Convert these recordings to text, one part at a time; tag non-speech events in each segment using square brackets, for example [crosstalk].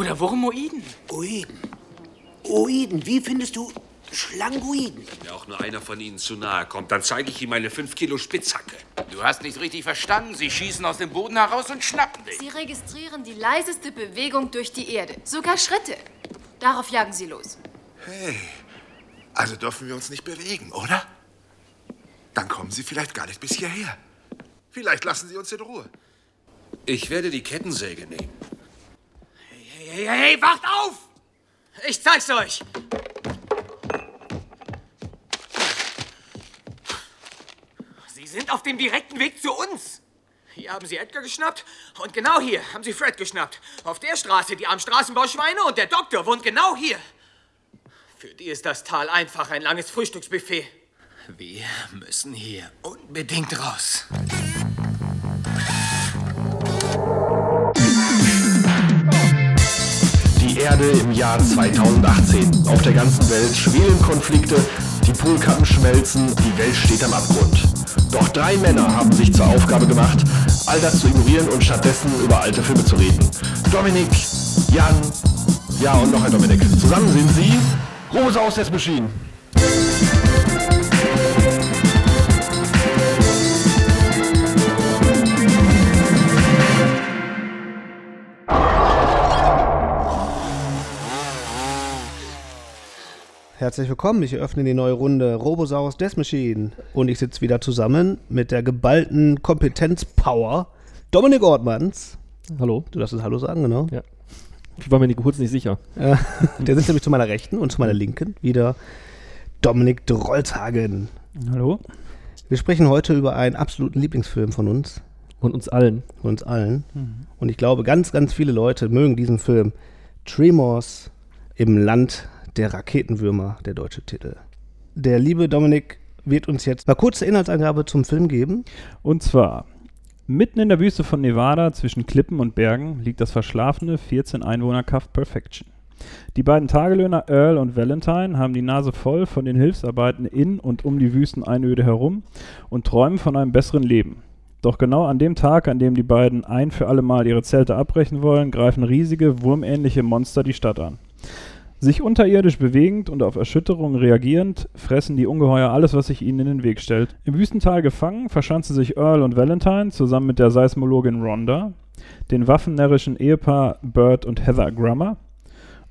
Oder Wurmoiden. Oiden. Oiden, wie findest du Schlangoiden? Wenn mir auch nur einer von ihnen zu nahe kommt, dann zeige ich ihm meine 5 Kilo Spitzhacke. Du hast nicht richtig verstanden. Sie schießen aus dem Boden heraus und schnappen dich. Sie registrieren die leiseste Bewegung durch die Erde. Sogar Schritte. Darauf jagen sie los. Also dürfen wir uns nicht bewegen, oder? Dann kommen sie vielleicht gar nicht bis hierher. Vielleicht lassen sie uns in Ruhe. Ich werde die Kettensäge nehmen. Hey, hey, hey, wacht auf! Ich zeig's euch. Sie sind auf dem direkten Weg zu uns. Hier haben sie Edgar geschnappt und genau hier haben sie Fred geschnappt. Auf der Straße die armen Straßenbauschweine und der Doktor wohnt genau hier. Für die ist das Tal einfach ein langes Frühstücksbuffet. Wir müssen hier unbedingt raus. Erde im Jahr 2018. Auf der ganzen Welt schwelen Konflikte, die Polkappen schmelzen, die Welt steht am Abgrund. Doch drei Männer haben sich zur Aufgabe gemacht, all das zu ignorieren und stattdessen über alte Filme zu reden. Dominik, Jan, ja und noch ein Dominik. Zusammen sind sie Rosa aus Death Machine. Herzlich willkommen, ich eröffne die neue Runde Robosaurus Death Machine und ich sitze wieder zusammen mit der geballten Kompetenzpower Dominik Ortmanns. Hallo? Du darfst es Hallo sagen, genau. Ja. Ich war mir nicht kurz nicht sicher. [laughs] Der sitzt nämlich zu meiner Rechten und zu meiner Linken wieder Dominik Drolzhagen. Hallo? Wir sprechen heute über einen absoluten Lieblingsfilm von uns, Und uns allen. von uns allen. Und ich glaube, ganz, ganz viele Leute mögen diesen Film. Tremors im Land der Raketenwürmer, der deutsche Titel. Der liebe Dominik wird uns jetzt mal kurze Inhaltsangabe zum Film geben. Und zwar, mitten in der Wüste von Nevada zwischen Klippen und Bergen liegt das verschlafene 14-Einwohner-Kaff Perfection. Die beiden Tagelöhner Earl und Valentine haben die Nase voll von den Hilfsarbeiten in und um die Wüsteneinöde herum und träumen von einem besseren Leben. Doch genau an dem Tag, an dem die beiden ein für alle Mal ihre Zelte abbrechen wollen, greifen riesige, wurmähnliche Monster die Stadt an. Sich unterirdisch bewegend und auf Erschütterungen reagierend, fressen die Ungeheuer alles, was sich ihnen in den Weg stellt. Im Wüstental gefangen verschanzen sich Earl und Valentine zusammen mit der Seismologin Rhonda, den waffennärrischen Ehepaar Bert und Heather Grummer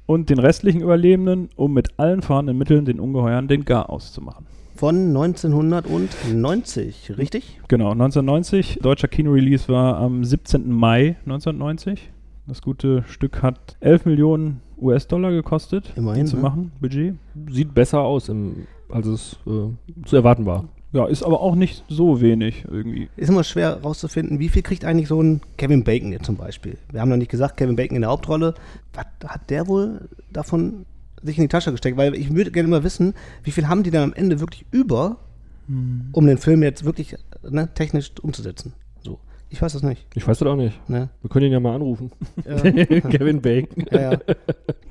und den restlichen Überlebenden, um mit allen vorhandenen Mitteln den Ungeheuern den Garaus zu machen. Von 1990, richtig? Genau, 1990. Deutscher Kinorelease war am 17. Mai 1990. Das gute Stück hat 11 Millionen US-Dollar gekostet, Immerhin, zu ne? machen, Budget. Sieht besser aus, im, als es äh, zu erwarten war. Ja, ist aber auch nicht so wenig irgendwie. Ist immer schwer herauszufinden, wie viel kriegt eigentlich so ein Kevin Bacon jetzt zum Beispiel. Wir haben noch nicht gesagt, Kevin Bacon in der Hauptrolle. Was hat der wohl davon sich in die Tasche gesteckt? Weil ich würde gerne mal wissen, wie viel haben die dann am Ende wirklich über, um den Film jetzt wirklich ne, technisch umzusetzen? Ich weiß das nicht. Ich weiß das auch nicht. Ne? Wir können ihn ja mal anrufen. Ja. [laughs] Kevin Bacon. Ja, ja.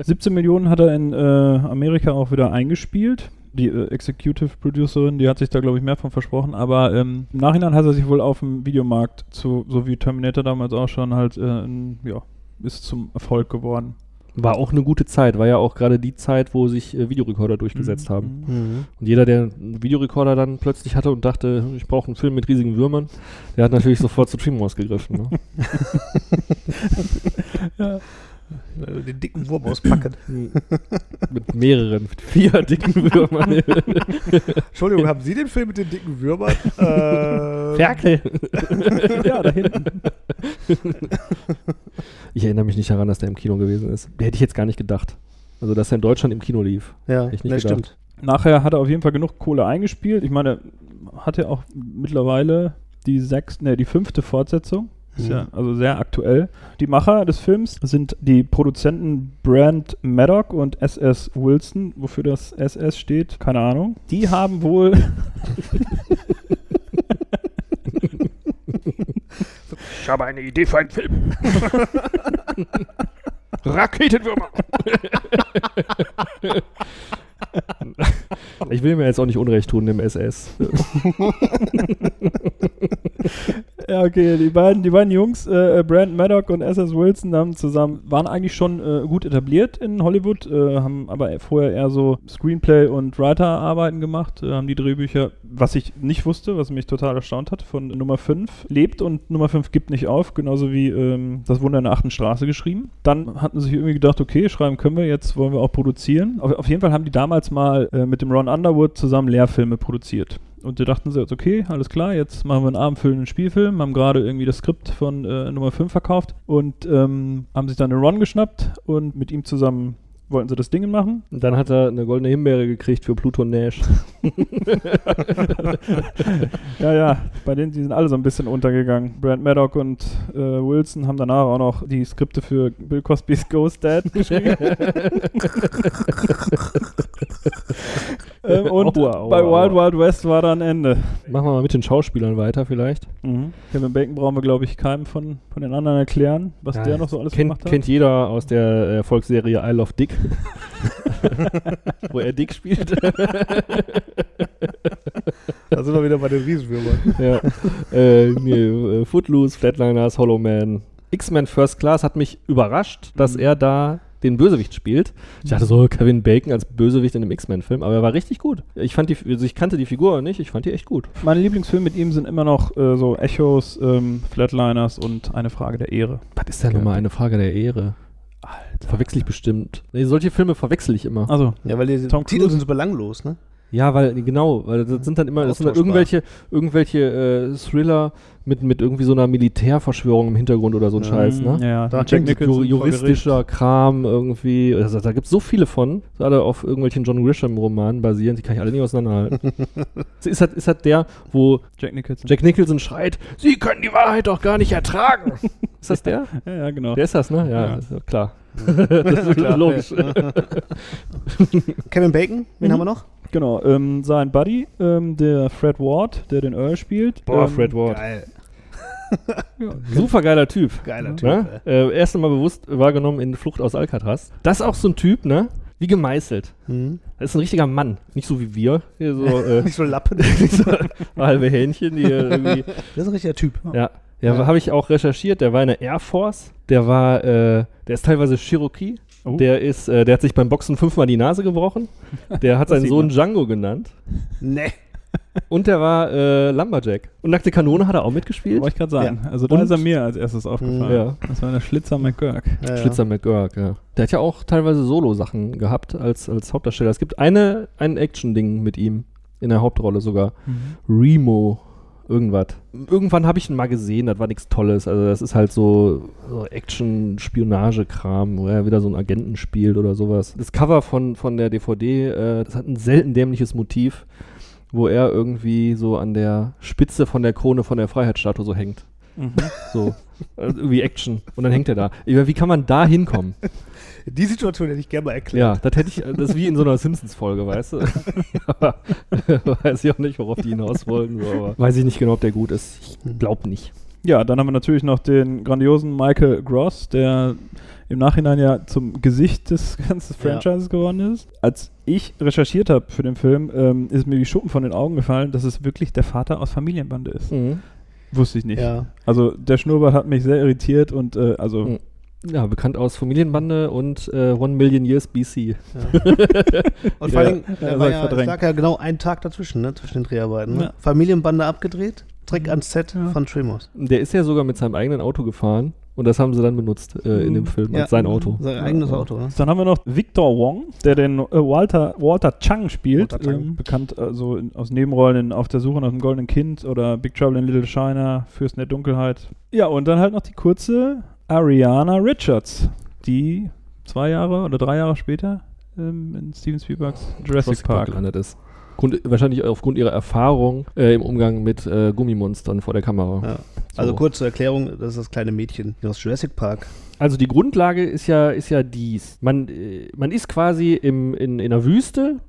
17 Millionen hat er in äh, Amerika auch wieder eingespielt. Die äh, Executive Producerin, die hat sich da, glaube ich, mehr von versprochen. Aber ähm, im Nachhinein hat er sich wohl auf dem Videomarkt, zu, so wie Terminator damals auch schon, halt, äh, ein- ja, ist zum Erfolg geworden. War auch eine gute Zeit. War ja auch gerade die Zeit, wo sich äh, Videorekorder durchgesetzt haben. Mhm. Und jeder, der einen Videorekorder dann plötzlich hatte und dachte, ich brauche einen Film mit riesigen Würmern, der hat natürlich sofort zu Tremors gegriffen. Ne? [laughs] [laughs] Den dicken Wurm auspacken. [laughs] mit mehreren, mit vier dicken Würmern. [laughs] Entschuldigung, haben Sie den Film mit den dicken Würmern? [laughs] äh, Ferkel. ja, da hinten. Ich erinnere mich nicht daran, dass der im Kino gewesen ist. Hätte ich jetzt gar nicht gedacht. Also, dass er in Deutschland im Kino lief. ja, ich nicht das gedacht. stimmt. Nachher hat er auf jeden Fall genug Kohle eingespielt. Ich meine, er hat ja auch mittlerweile die sechste, ne, die fünfte Fortsetzung. Ist Mhm. ja also sehr aktuell. Die Macher des Films sind die Produzenten Brand Maddock und SS Wilson, wofür das SS steht, keine Ahnung. Die haben wohl Ich habe eine Idee für einen Film. Raketenwürmer. ich will mir jetzt auch nicht Unrecht tun dem SS. [laughs] ja, okay, die beiden, die beiden Jungs, äh, Brandon Maddock und S.S. Wilson, haben zusammen, waren eigentlich schon äh, gut etabliert in Hollywood, äh, haben aber vorher eher so Screenplay und Writer-Arbeiten gemacht, äh, haben die Drehbücher, was ich nicht wusste, was mich total erstaunt hat, von Nummer 5 lebt und Nummer 5 gibt nicht auf, genauso wie ähm, das Wunder in der achten Straße geschrieben. Dann hatten sie sich irgendwie gedacht, okay, schreiben können wir, jetzt wollen wir auch produzieren. Auf, auf jeden Fall haben die damals mal äh, mit dem Ron Underwood zusammen Lehrfilme produziert. Und da dachten sie jetzt, okay, alles klar, jetzt machen wir einen abendfüllenden Spielfilm, haben gerade irgendwie das Skript von äh, Nummer 5 verkauft und ähm, haben sich dann den Ron geschnappt und mit ihm zusammen wollten sie das Ding machen. Und dann hat er eine goldene Himbeere gekriegt für Pluton Nash. [laughs] ja, ja, bei denen, die sind alle so ein bisschen untergegangen. Brand Maddock und äh, Wilson haben danach auch noch die Skripte für Bill Cosby's Ghost Dad geschrieben. [laughs] ähm, [laughs] und Aua, aua, bei aua. Wild Wild West war dann Ende. Machen wir mal mit den Schauspielern weiter vielleicht. Mhm. Kevin Bacon brauchen wir, glaube ich, keinem von, von den anderen erklären, was Ja, der noch so alles kennt, gemacht hat. kennt jeder aus der Erfolgsserie I Love Dick. [laughs] Wo er Dick spielt. [laughs] Da sind wir wieder bei den Riesenwürmern. ja. äh, nee, äh, Footloose, Flatliners, Hollow Man. X-Men First Class hat mich überrascht, dass Mhm. er da den Bösewicht spielt. Ich dachte so, Kevin Bacon als Bösewicht in einem X-Men-Film, aber er war richtig gut. Ich fand die, also ich kannte die Figur nicht, ich fand die echt gut. Meine Lieblingsfilme mit ihm sind immer noch äh, so Echos, ähm, Flatliners und Eine Frage der Ehre. Was ist denn nochmal eine Frage der Ehre? Alter. Verwechsel ich bestimmt. Nee, solche Filme verwechsel ich immer. Also, Ja, weil die Tom Titel sind so belanglos, ne? Ja, weil, genau, weil das sind dann immer, das sind dann irgendwelche, irgendwelche äh, Thriller mit, mit irgendwie so einer Militärverschwörung im Hintergrund oder so ein Scheiß, ne? Ja, ja. Da Jack Nicholson juristischer Kram irgendwie. Also, da gibt es so viele von, alle auf irgendwelchen John Grisham-Romanen basieren, die kann ich alle nicht auseinanderhalten. [laughs] ist, halt, ist halt der, wo. Jack Nicholson. Jack Nicholson schreit, Sie können die Wahrheit doch gar nicht ertragen. [laughs] ist das der? ja, ja, genau. Der ist das, ne? Ja, Ja. [laughs] Ja klar. das ist Klar. logisch. Kevin Bacon, wen Mhm. haben wir noch? Genau, ähm, sein Buddy, ähm, der Fred Ward, der den Earl spielt. Boah, ähm, Fred Ward. Geil. [laughs] Super geiler Typ. Geiler Typ. Ne? Äh, erst einmal bewusst wahrgenommen in Flucht aus Alcatraz. Das ist auch so ein Typ, ne? Wie gemeißelt. Mhm. Das ist ein richtiger Mann. Nicht so wie wir. Hier so, äh, [laughs] Nicht so Lappen. [laughs] nicht so halbe Hähnchen, die irgendwie. Das ist ein richtiger Typ. Ja. Ja, Ja. habe ich auch recherchiert. Der war in der Air Force. Der war, äh, der ist teilweise Cherokee. Oh. Der ist, äh, der hat sich beim Boxen fünfmal die Nase gebrochen. Der hat [laughs] seinen Sohn. Django genannt. Nee. Und der war äh, Lumberjack. Und Nackte Kanone hat er auch mitgespielt. Wollte ich gerade sagen. Also da Und- ist er mir als erstes aufgefallen. Ja. Das war der Schlitzer McGurk. Ja, ja. Schlitzer McGurk, ja. Der hat ja auch teilweise Solo-Sachen gehabt als, als Hauptdarsteller. Es gibt eine, ein Action-Ding mit ihm, in der Hauptrolle sogar. Remo, irgendwas. Irgendwann habe ich ihn mal gesehen, das war nichts Tolles. Also das ist halt so, so Action-Spionage-Kram, wo er wieder so einen Agenten spielt oder sowas. Das Cover von, von der DVD, äh, das hat ein selten dämliches Motiv, wo er irgendwie so an der Spitze von der Krone von der Freiheitsstatue so hängt. Mhm. So, also irgendwie Action. Und dann hängt er da. Wie kann man da hinkommen? [laughs] Die Situation hätte ich gerne mal erklärt. Ja, das hätte ich, das ist wie in so einer Simpsons-Folge, weißt du? [laughs] aber weiß ich auch nicht, worauf die hinaus wollten. So, aber weiß ich nicht genau, ob der gut ist. Ich glaube nicht. Ja, dann haben wir natürlich noch den grandiosen Michael Gross, der im Nachhinein ja zum Gesicht des [laughs] ganzen Ja. Franchises geworden ist. Als ich recherchiert habe für den Film, ähm, ist mir wie Schuppen von den Augen gefallen, dass es wirklich der Vater aus Familienbande ist. Wusste ich nicht. Ja. Also der Schnurrbart hat mich sehr irritiert und äh, also Mhm. Ja, bekannt aus Familienbande und äh, One Million Years BC. [laughs] Und vor Ja. allem, Ja, soll war ich ja, verdrängen. lag ja genau ein Tag dazwischen, ne, zwischen den Dreharbeiten. Ne? Ja. Familienbande abgedreht, Trick ans Set Ja. von Tremors. Der ist ja sogar mit seinem eigenen Auto gefahren und das haben sie dann benutzt äh, in dem Film Ja. als sein Auto. Sein eigenes Auto, ne? Dann haben wir noch Victor Wong, der den äh, Walter, Walter Chang spielt, Walter Chang. Ähm, bekannt also in, aus Nebenrollen in Auf der Suche nach dem goldenen Kind oder Big Trouble in Little China, Fürsten der Dunkelheit. Ja, und dann halt noch die kurze Ariana Richards, die zwei Jahre oder drei Jahre später ähm, in Steven Spielbergs Jurassic, Park. gelandet ist. Grund, wahrscheinlich aufgrund ihrer Erfahrung äh, im Umgang mit äh, Gummimonstern vor der Kamera. Ja. Also So. kurz zur Erklärung, das ist das kleine Mädchen aus Jurassic Park. Also die Grundlage ist ja, ist ja dies. Man, äh, man ist quasi im, in, in einer Wüste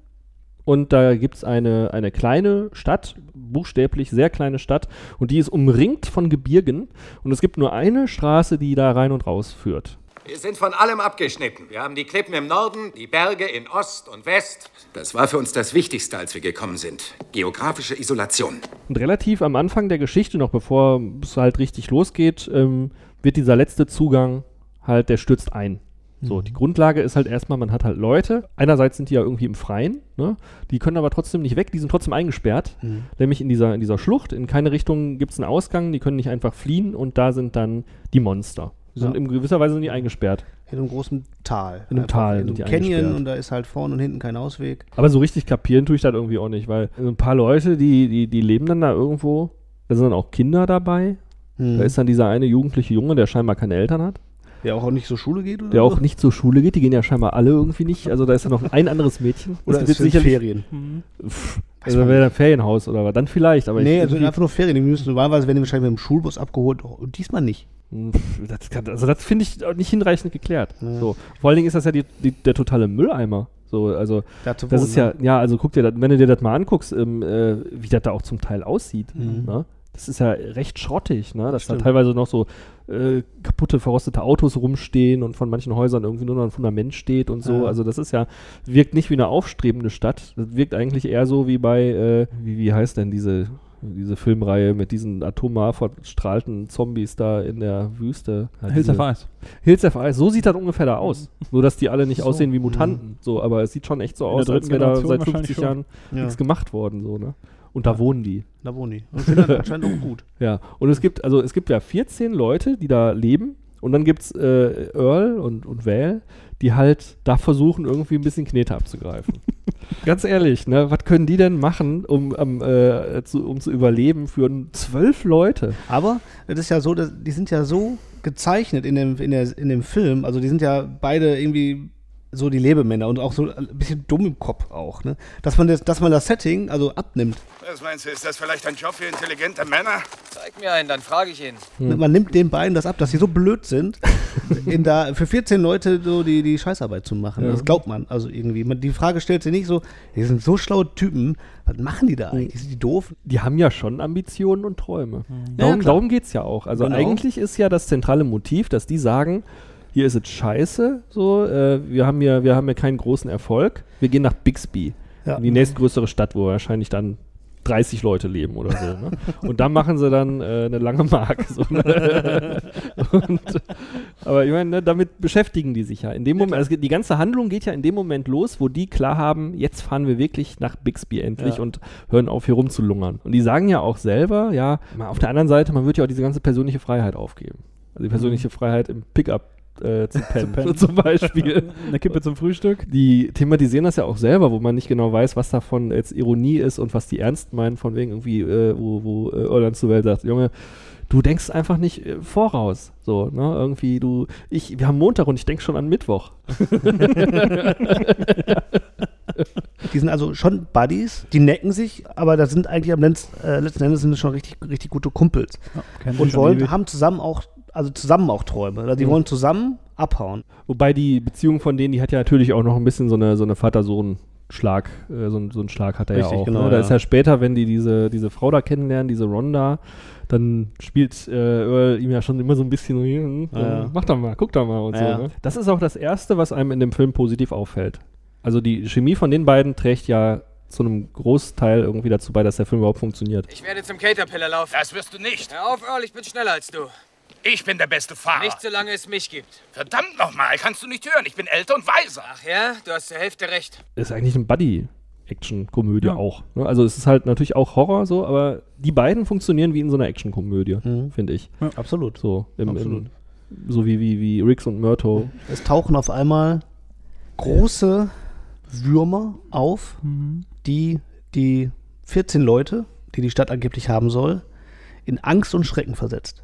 und da gibt es eine, eine kleine Stadt, buchstäblich sehr kleine Stadt, und die ist umringt von Gebirgen und es gibt nur eine Straße, die da rein und raus führt. Wir sind von allem abgeschnitten. Wir haben die Klippen im Norden, die Berge in Ost und West. Das war für uns das Wichtigste, als wir gekommen sind. Geografische Isolation. Und relativ am Anfang der Geschichte, noch bevor es halt richtig losgeht, ähm, wird dieser letzte Zugang halt, der stürzt ein. So, die Grundlage ist halt erstmal, man hat halt Leute. Einerseits sind die ja irgendwie im Freien, ne? Die können aber trotzdem nicht weg, die sind trotzdem eingesperrt. Mhm. Nämlich in dieser, in dieser Schlucht. In keine Richtung gibt es einen Ausgang, die können nicht einfach fliehen und da sind dann die Monster. Die sind Ja. in gewisser Weise sind die eingesperrt. In einem großen Tal. In einem Tal In einem Canyon und da ist halt vorne und hinten kein Ausweg. Aber so richtig kapieren tue ich das irgendwie auch nicht, weil ein paar Leute, die, die, die leben dann da irgendwo, da sind dann auch Kinder dabei. Hm. Da ist dann dieser eine jugendliche Junge, der scheinbar keine Eltern hat. Der auch nicht zur Schule geht oder Der auch nicht zur Schule geht, die gehen ja scheinbar alle irgendwie nicht. Also da ist ja noch ein anderes Mädchen. Oder Das ist sicherlich- Ferien. Pff, also wäre ein Ferienhaus oder was, dann vielleicht, aber nee, also einfach nur Ferien. Die müssen normalerweise werden die wahrscheinlich mit dem Schulbus abgeholt. Und diesmal nicht. Das kann, also das finde ich nicht hinreichend geklärt. So. Vor allen Dingen ist das ja die, die, der totale Mülleimer. So, also das wohnen, ist ja, ne? ja, also guck dir das, wenn du dir das mal anguckst, ähm, äh, wie das da auch zum Teil aussieht, Mhm. ne? Das ist ja recht schrottig, ne? Dass da Stimmt. teilweise noch so äh, kaputte, verrostete Autos rumstehen und von manchen Häusern irgendwie nur noch ein Fundament steht und so. Ja. Also das ist ja, wirkt nicht wie eine aufstrebende Stadt. Das wirkt eigentlich eher so wie bei, äh, wie, wie heißt denn diese, diese Filmreihe mit diesen atomar verstrahlten Zombies da in der Wüste? Ja, Hills of Ice. Hills of Ice, so sieht das ungefähr da aus. Nur, dass die alle nicht So. aussehen wie Mutanten. So, aber es sieht schon echt so In aus, als wäre da seit wahrscheinlich 50 schon. Jahren Ja. nichts gemacht worden. So, ne? Und da wohnen die. Da wohnen die. Und finden das [laughs] anscheinend auch gut. Ja. Und es gibt, also es gibt ja 14 Leute, die da leben. Und dann gibt es äh, Earl und, und Val, die halt da versuchen, irgendwie ein bisschen Knete abzugreifen. [laughs] Ganz ehrlich, ne? Was können die denn machen, um, ähm, äh, zu, um zu überleben für zwölf Leute? Aber das ist ja so, dass, die sind ja so gezeichnet in dem, in, der, in dem Film. Also die sind ja beide irgendwie so die Lebemänner und auch so ein bisschen dumm im Kopf auch, ne? Dass man das, dass man das Setting also abnimmt. Was meinst du, ist das vielleicht ein Job für intelligente Männer? Zeig mir einen, dann frage ich ihn. Man nimmt den beiden das ab, dass sie so blöd sind, [laughs] in da für 14 Leute so die, die Scheißarbeit zu machen. Ja. Das glaubt man. Also irgendwie. Man, die Frage stellt sich nicht so, die sind so schlaue Typen, was machen die da eigentlich? Sind die doof? die haben ja schon Ambitionen und Träume. Ja, Darum, klar. darum geht es ja auch. Also Genau. eigentlich ist ja das zentrale Motiv, dass die sagen, hier ist es scheiße, so, äh, wir, haben hier, wir haben hier keinen großen Erfolg, wir gehen nach Bixby, Ja. in die nächstgrößere Stadt, wo wahrscheinlich dann 30 Leute leben oder so. Ne? Und da machen sie dann äh, eine lange Mark. So, ne? [laughs] Und, aber ich meine, ne, damit beschäftigen die sich ja. In dem Moment, also die ganze Handlung geht ja in dem Moment los, wo die klar haben, jetzt fahren wir wirklich nach Bixby endlich Ja. und hören auf, hier rumzulungern. Und die sagen ja auch selber, ja, auf der anderen Seite, man wird ja auch diese ganze persönliche Freiheit aufgeben. Also die persönliche Freiheit im Pickup äh, zu [laughs] pennen, pennen. [laughs] zum Beispiel. Eine Kippe zum Frühstück. Die thematisieren das ja auch selber, wo man nicht genau weiß, was davon jetzt Ironie ist und was die ernst meinen, von wegen irgendwie, äh, wo, wo äh, Irland zu Welt sagt, Junge, du denkst einfach nicht äh, voraus. So, ne? Irgendwie, du, ich, wir haben Montag und ich denke schon an Mittwoch. Die sind also schon Buddies, die necken sich, aber da sind eigentlich am Letz, äh, letzten Endes sind es schon richtig, richtig gute Kumpels. sich und wollen, haben zusammen auch, also zusammen auch Träume. Also die Mhm. wollen zusammen abhauen. Wobei die Beziehung von denen, die hat ja natürlich auch noch ein bisschen so eine, so eine Vater-Sohn-Schlag, äh, so, ein- so einen Schlag hat er Richtig, ja auch. genau, ne? Da ja. ist ja später, wenn die diese, diese Frau da kennenlernen, diese Ronda, dann spielt äh, Earl ihm ja schon immer so ein bisschen, hm, so, Ja. mach doch mal, guck doch mal und Ja. so. Ne? Das ist auch das Erste, was einem in dem Film positiv auffällt. Also die Chemie von den beiden trägt ja zu einem Großteil irgendwie dazu bei, dass der Film überhaupt funktioniert. Ich werde zum Caterpillar laufen. Das wirst du nicht. Hör auf, Earl, ich bin schneller als du. Ich bin der beste Fahrer. Nicht solange es mich gibt. Verdammt nochmal, kannst du nicht hören. Ich bin älter und weiser. Ach ja, du hast zur Hälfte recht. ist eigentlich eine Buddy-Action-Komödie Ja. auch. Ne? Also es ist halt natürlich auch Horror so, aber die beiden funktionieren wie in so einer Action-Komödie, Mhm. finde ich. Absolut. So, im, Absolut. Im, so wie, wie, wie Riggs und Murto. Es tauchen auf einmal große Würmer auf, die die 14 Leute, die die Stadt angeblich haben soll, in Angst und Schrecken versetzt.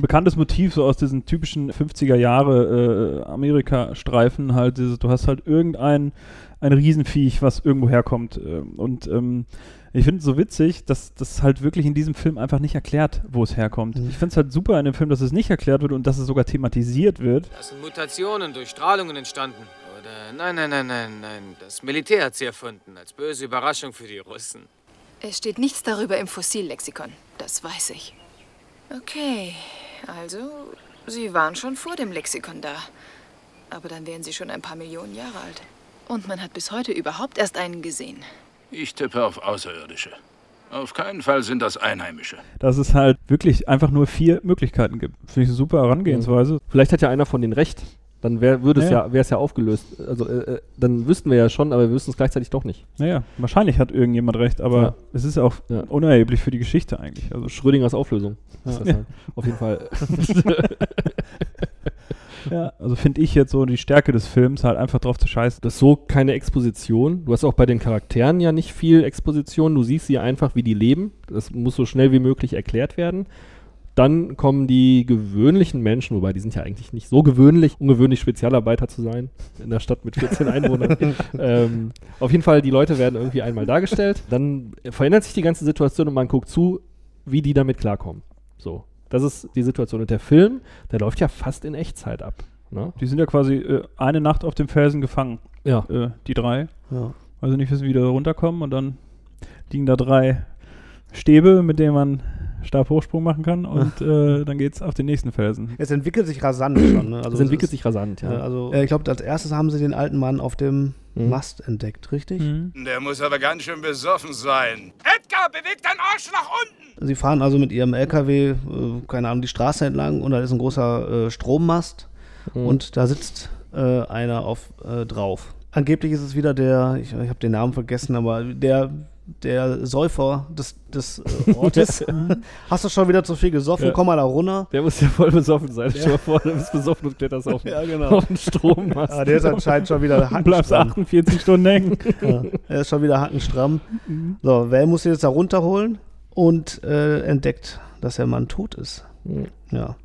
Bekanntes Motiv so aus diesen typischen 50er Jahre äh, Amerika-Streifen halt, dieses, du hast halt irgendein ein Riesenviech, was irgendwo herkommt. ähm, und ähm, ich finde es so witzig, dass das halt wirklich in diesem Film einfach nicht erklärt, wo es herkommt. Ich finde es halt super in dem Film, dass es nicht erklärt wird und dass es sogar thematisiert wird. Das sind Mutationen durch Strahlungen entstanden. Oder nein, nein, nein, nein, nein. Das Militär hat sie erfunden, als böse Überraschung für die Russen. Es steht nichts darüber im Fossillexikon. Das weiß ich. Okay, also, Sie waren schon vor dem Lexikon da. Aber dann wären Sie schon ein paar Millionen Jahre alt. Und man hat bis heute überhaupt erst einen gesehen. Ich tippe auf Außerirdische. Auf keinen Fall sind das Einheimische. Dass es halt wirklich einfach nur vier Möglichkeiten gibt. Finde ich eine super Herangehensweise. Vielleicht hat ja einer von denen recht. Dann wär, würde es Ja. ja, wäre es ja aufgelöst. Also äh, äh, dann wüssten wir ja schon, aber wir wüssten es gleichzeitig doch nicht. Naja, wahrscheinlich hat irgendjemand recht, aber Ja. es ist auch Ja. unerheblich für die Geschichte eigentlich. Also Schrödingers Auflösung. Ist das halt. Auf jeden Fall. [laughs] Ja, also finde ich jetzt so die Stärke des Films halt einfach drauf zu scheißen. Das ist so keine Exposition. Du hast auch bei den Charakteren ja nicht viel Exposition. Du siehst sie einfach, wie die leben. Das muss so schnell wie möglich erklärt werden. Dann kommen die gewöhnlichen Menschen, wobei die sind ja eigentlich nicht so gewöhnlich, ungewöhnlich Spezialarbeiter zu sein in der Stadt mit 14 Einwohnern. [laughs] ähm, auf jeden Fall, die Leute werden irgendwie einmal dargestellt. Dann verändert sich die ganze Situation und man guckt zu, wie die damit klarkommen. So, das ist die Situation. Und der Film, der läuft ja fast in Echtzeit ab. Ne? Die sind ja quasi äh, eine Nacht auf dem Felsen gefangen. Ja. Äh, die drei. Ja. Also nicht wissen, wie die da runterkommen und dann liegen da drei Stäbe, mit denen man Stabhochsprung machen kann und [laughs] äh, dann geht's auf den nächsten Felsen. Es entwickelt sich rasant schon. Ne? Es entwickelt ist- sich rasant, ja. äh, Also, äh, ich glaube, als erstes haben sie den alten Mann auf dem Mast entdeckt, richtig? Der muss aber ganz schön besoffen sein. Edgar, beweg dein Arsch nach unten! Sie fahren also mit ihrem LKW, äh, keine Ahnung, die Straße entlang und da ist ein großer äh, Strommast Mhm. und da sitzt äh, einer auf äh, drauf. Angeblich ist es wieder der, ich, ich habe den Namen vergessen, aber der der Säufer des, des äh, Ortes. [laughs] Hast du schon wieder zu viel gesoffen? Ja. Komm mal da runter. Der muss ja voll besoffen sein. Stell Ja. mal vor, du bist besoffen und kletterst auf, [laughs] Ja, genau. auf den Strommast. Ah, der ist anscheinend schon wieder Du [laughs] bleibst hackenstramm. 48 Stunden hängen. Ja, er ist schon wieder hackenstramm. So, wer muss ihn jetzt da runterholen und äh, entdeckt, dass der Mann tot ist. Ja.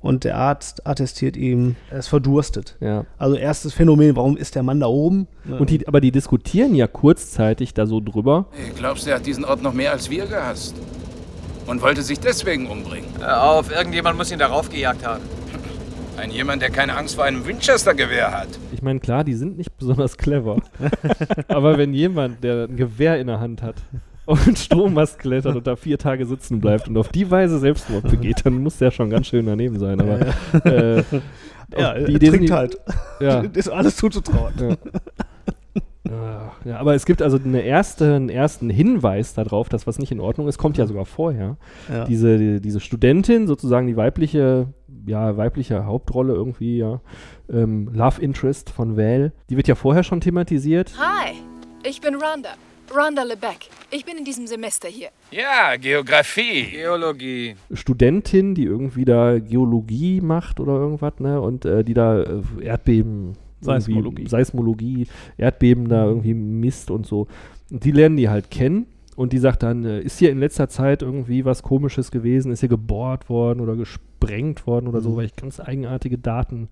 Und der Arzt attestiert ihm, er ist verdurstet. Ja. Also erstes Phänomen, warum ist der Mann da oben? Und die, aber die diskutieren ja kurzzeitig da so drüber. Ich glaubst, er hat diesen Ort noch mehr als wir gehasst. Und wollte sich deswegen umbringen. Hör auf, irgendjemand muss ihn darauf gejagt haben. Ein jemand, der keine Angst vor einem Winchester-Gewehr hat. Ich meine, klar, die sind nicht besonders clever. [laughs] aber wenn jemand, der ein Gewehr in der Hand hat, auf den Strommast klettert und da vier Tage sitzen bleibt und auf die Weise Selbstmord begeht, dann muss der schon ganz schön daneben sein. Aber äh, Ja, er die Idee trinkt halt. Ja. [laughs] Ist alles zuzutrauen. Ja. Ah, Ja, aber es gibt also eine erste, einen ersten Hinweis darauf, dass was nicht in Ordnung ist, kommt ja sogar vorher. Ja. Diese, die, diese Studentin, sozusagen die weibliche, ja, weibliche Hauptrolle irgendwie, ja, ähm, Love Interest von Val, die wird ja vorher schon thematisiert. Hi, ich bin Rhonda. Rhonda LeBeck. Ich bin in diesem Semester hier. Ja, Geografie. Geologie. Studentin, die irgendwie da Geologie macht oder irgendwas, ne, und äh, die da äh, Erdbeben, Seismologie. Seismologie, Erdbeben da irgendwie misst und so. Und die lernen die halt kennen. Und die sagt dann, äh, ist hier in letzter Zeit irgendwie was Komisches gewesen? Ist hier gebohrt worden oder gesprengt worden oder so, weil ich ganz eigenartige Daten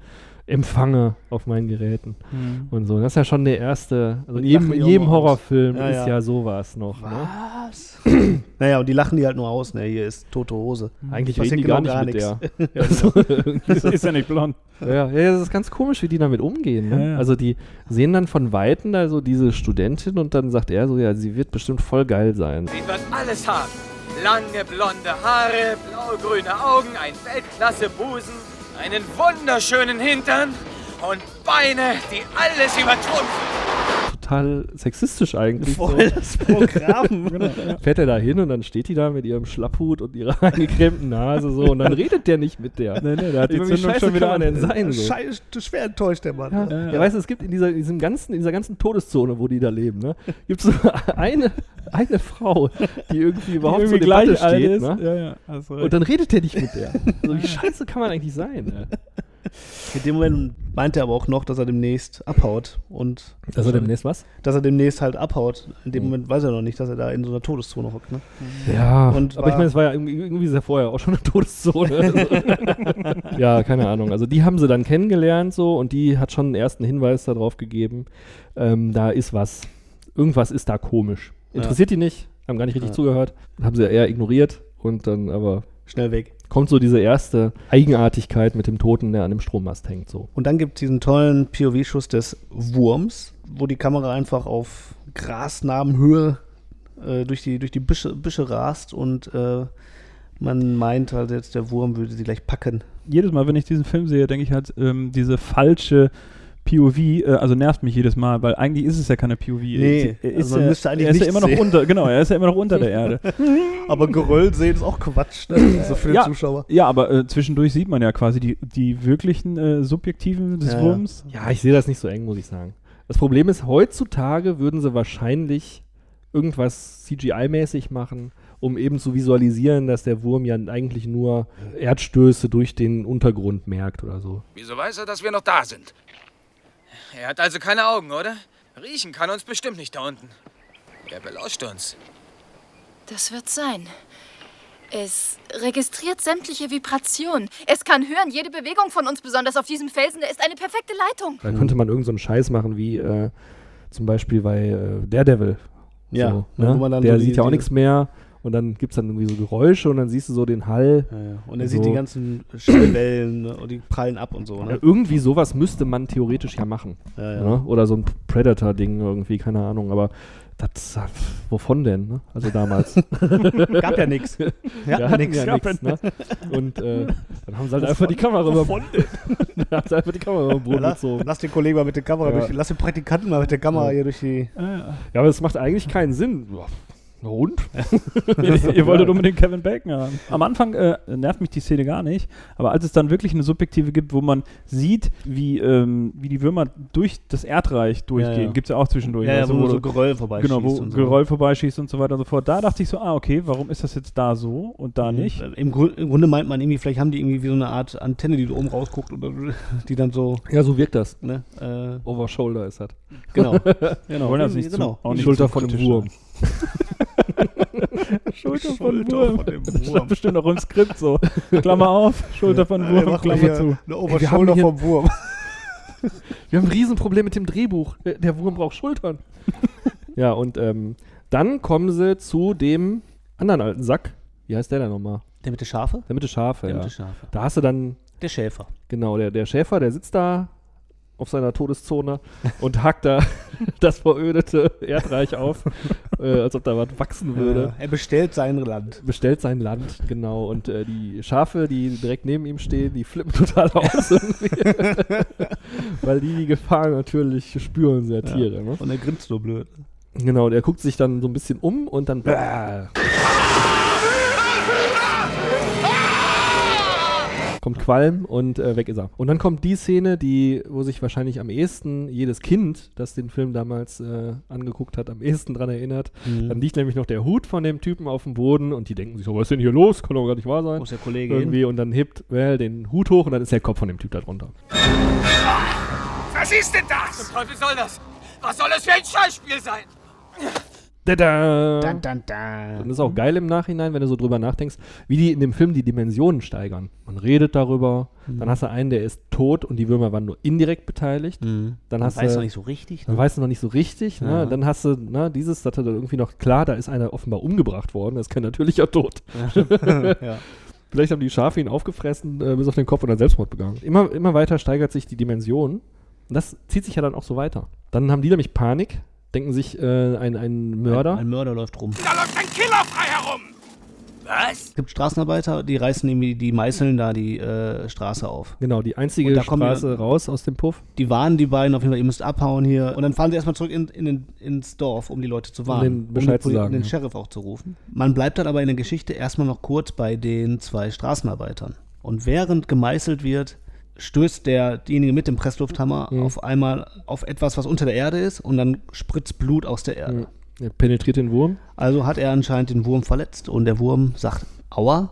empfange auf meinen Geräten. Mhm. Und so. Das ist ja schon der erste, also in jedem, in jedem. Horrorfilm Ja, ist ja. ja sowas noch. Ne? Was? [clears throat] naja, und die lachen die halt nur aus, ne? Hier ist tote Hose. Eigentlich Passiert reden die gar genau nicht mit nix. der. [laughs] Also, [laughs] Das ist ja nicht blond. Ja, ja, das ist ganz komisch, wie die damit umgehen. Ne? Ja, ja. Also die sehen dann von Weitem da so diese Studentin und dann sagt er so, ja, sie wird bestimmt voll geil sein. Sie wird alles haben. Lange blonde Haare, blau-grüne Augen, ein Weltklasse-Busen, einen wunderschönen Hintern und Beine, die alles übertrumpfen. Total sexistisch eigentlich. Voll das Programm. [laughs] so. Fährt er da hin und dann steht die da mit ihrem Schlapphut und ihrer [laughs] angekrempten Nase so und dann redet der nicht mit der. Nee, nee, der hat die Zündung scheiße schon wieder kann man an. denn sein? So? Scheiße, schwer enttäuscht der Mann. Ja, ja. weißt du, es gibt in dieser, diesem ganzen, in dieser ganzen Todeszone, wo die da leben, ne, gibt es so [laughs] eine, eine Frau, die irgendwie überhaupt irgendwie zur Debatte steht. ist. Ne? Ja, ja, recht. Und dann redet der nicht mit der. So, wie scheiße kann man eigentlich sein? Ne? [laughs] In dem Moment meint er aber auch noch, dass er demnächst abhaut. Und Dass er demnächst was? Dass er demnächst halt abhaut. In Hm. dem Moment weiß er noch nicht, dass er da in so einer Todeszone hockt. Ne? Ja, Und aber ich meine, es war ja irgendwie, irgendwie ist ja vorher auch schon eine Todeszone. [laughs] [laughs] ja, keine Ahnung. Also die haben sie dann kennengelernt so und die hat schon einen ersten Hinweis darauf gegeben, ähm, da ist was. Irgendwas ist da komisch. Interessiert die nicht, haben gar nicht richtig Ja. zugehört, haben sie eher ignoriert und dann aber schnell weg. Kommt so diese erste Eigenartigkeit mit dem Toten, der an dem Strommast hängt. So. Und dann gibt es diesen tollen POV-Schuss des Wurms, wo die Kamera einfach auf Grasnarbenhöhe äh, durch die, durch die Büsche, Büsche rast und äh, man meint halt jetzt, der Wurm würde sie gleich packen. Jedes Mal, wenn ich diesen Film sehe, denke ich halt, ähm, diese falsche POV, äh, also nervt mich jedes Mal, weil eigentlich ist es ja keine POV. Nee, er also ist, man ja, müsste eigentlich er ist ja immer noch sehen. unter, genau, er ist ja immer noch unter der Erde. [laughs] Aber Geröll sehen ist auch Quatsch, ne? [laughs] so für den ja, Zuschauer. Ja, aber äh, zwischendurch sieht man ja quasi die, die wirklichen äh, Subjektiven des ja. Wurms. Ja, ich sehe das nicht so eng, muss ich sagen. Das Problem ist, heutzutage würden sie wahrscheinlich irgendwas CGI-mäßig machen, um eben zu visualisieren, dass der Wurm ja eigentlich nur Erdstöße durch den Untergrund merkt oder so. Wieso weiß er, dass wir noch da sind? Er hat also keine Augen, oder? Riechen kann uns bestimmt nicht da unten. Er belauscht uns. Das wird sein. Es registriert sämtliche Vibrationen. Es kann hören, jede Bewegung von uns, besonders auf diesem Felsen, ist eine perfekte Leitung. Dann könnte man irgendeinen so einen Scheiß machen, wie äh, zum Beispiel bei äh, Daredevil. Ja, so, ne, wo man dann der so die- sieht ja auch nichts mehr und dann gibt es dann irgendwie so Geräusche und dann siehst du so den Hall. Und er so. sieht die ganzen Schallwellen ne, und die prallen ab und so. Ja, Ne? irgendwie sowas müsste man theoretisch ja machen. Ja, ja. Ne? Oder so ein Predator-Ding irgendwie, keine Ahnung. Aber das, wovon denn? Ne? Also damals. [laughs] Gab ja nix. Wir hatten hatten nix. ja Gab nix, ja ne? Und äh, dann haben sie halt Wovon? einfach die Kamera über Wovon [laughs] dann haben sie einfach die Kamera über den Boden lass, gezogen. lass den Kollegen mal mit der Kamera Ja. durch, lass den Praktikanten mal mit der Kamera Ja. hier durch die. Ja, aber das macht eigentlich keinen Sinn. Und? [laughs] ihr, ihr wolltet unbedingt Kevin Bacon haben. Am Anfang äh, nervt mich die Szene gar nicht, aber als es dann wirklich eine Subjektive gibt, wo man sieht, wie, ähm, wie die Würmer durch das Erdreich durchgehen, Ja, ja. gibt es ja auch zwischendurch. Ja, ja, also wo du- so Geröll vorbeischießt Genau, wo und so. Geröll vorbeischießt und so weiter und so fort. Da dachte ich so, ah, okay, warum ist das jetzt da so und da nicht? Äh, Im, Grund, Im Grunde meint man irgendwie, vielleicht haben die irgendwie wie so eine Art Antenne, die da oben rausguckt oder [laughs] die dann so. Ja, so wirkt das. Ne, äh, Over Shoulder ist das. Genau. [laughs] Genau, wollen das nicht genau. zu, auch nicht Schulter zu von dem Wurm. [laughs] Schulter von Schulter Wurm. von dem Das Wurm. stand bestimmt auch im Skript so. Klammer auf, Schulter von Wir Wurm, machen Klammer zu. Eine hier- vom Wurm. [laughs] Wir haben ein Riesenproblem mit dem Drehbuch. Der, der Wurm braucht Schultern. [laughs] ja, und ähm, dann kommen sie zu dem anderen alten Sack. Wie heißt der denn nochmal? Der mit der Schafe? Der mit der Schafe, Der ja. mit der Schafe. Da hast du dann, Der Schäfer. genau, der, der Schäfer, der sitzt da auf seiner Todeszone und hackt da [laughs] das verödete Erdreich auf, [laughs] äh, als ob da was wachsen würde. Ja, er bestellt sein Land. bestellt sein Land, genau. Und äh, die Schafe, die direkt neben ihm stehen, die flippen [laughs] total aus. Weil die die Gefahr natürlich spüren, sehr Tiere. Ne? Und er grinst nur blöd. Genau, der guckt sich dann so ein bisschen um und dann. Bäh. Kommt Qualm und äh, weg ist er. Und dann kommt die Szene, die, wo sich wahrscheinlich am ehesten jedes Kind, das den Film damals äh, angeguckt hat, am ehesten dran erinnert. Mhm. Dann liegt nämlich noch der Hut von dem Typen auf dem Boden und die denken sich so, was ist denn hier los? Kann doch gar nicht wahr sein. Wo ist der Kollege Irgendwie und dann hebt Well den Hut hoch und dann ist der Kopf von dem Typ da drunter. Was ist denn das? Zum Teufel soll das? Was soll das für ein Scheißspiel sein? Tada! Dun, dun, dun. Und das ist auch geil im Nachhinein, wenn du so drüber nachdenkst, wie die in dem Film die Dimensionen steigern. Man redet darüber, Mhm. dann hast du einen, der ist tot und die Würmer waren nur indirekt beteiligt. Mhm. Dann Man hast weiß du, noch nicht so richtig. Dann Ne? weißt du noch nicht so richtig. Ja. Ne? Dann hast du ne, dieses, das hat dann irgendwie noch klar, da ist einer offenbar umgebracht worden. Das ist kein natürlicher Tod. [laughs] ja. [laughs] Vielleicht haben die Schafe ihn aufgefressen äh, bis auf den Kopf und dann Selbstmord begangen. Immer, immer weiter steigert sich die Dimension. Und das zieht sich ja dann auch so weiter. Dann haben die nämlich Panik, denken sich, äh, ein, ein Mörder. Ein, ein Mörder läuft rum. Da läuft ein Killer frei herum. Was? Es gibt Straßenarbeiter, die reißen irgendwie, die meißeln da die äh, Straße auf. Genau, die einzige da kommen Straße die- raus aus dem Puff. Die warnen die beiden auf jeden Fall, ihr müsst abhauen hier. Und dann fahren sie erstmal zurück in, in den, ins Dorf, um die Leute zu warnen. den Bescheid um zu den, sagen, den. Sheriff auch zu rufen. Man bleibt dann aber in der Geschichte erstmal noch kurz bei den zwei Straßenarbeitern. Und während gemeißelt wird, stößt der, derjenige mit dem Presslufthammer Mhm. auf einmal auf etwas, was unter der Erde ist und dann spritzt Blut aus der Erde. Er penetriert den Wurm. Also hat er anscheinend den Wurm verletzt und der Wurm sagt Aua.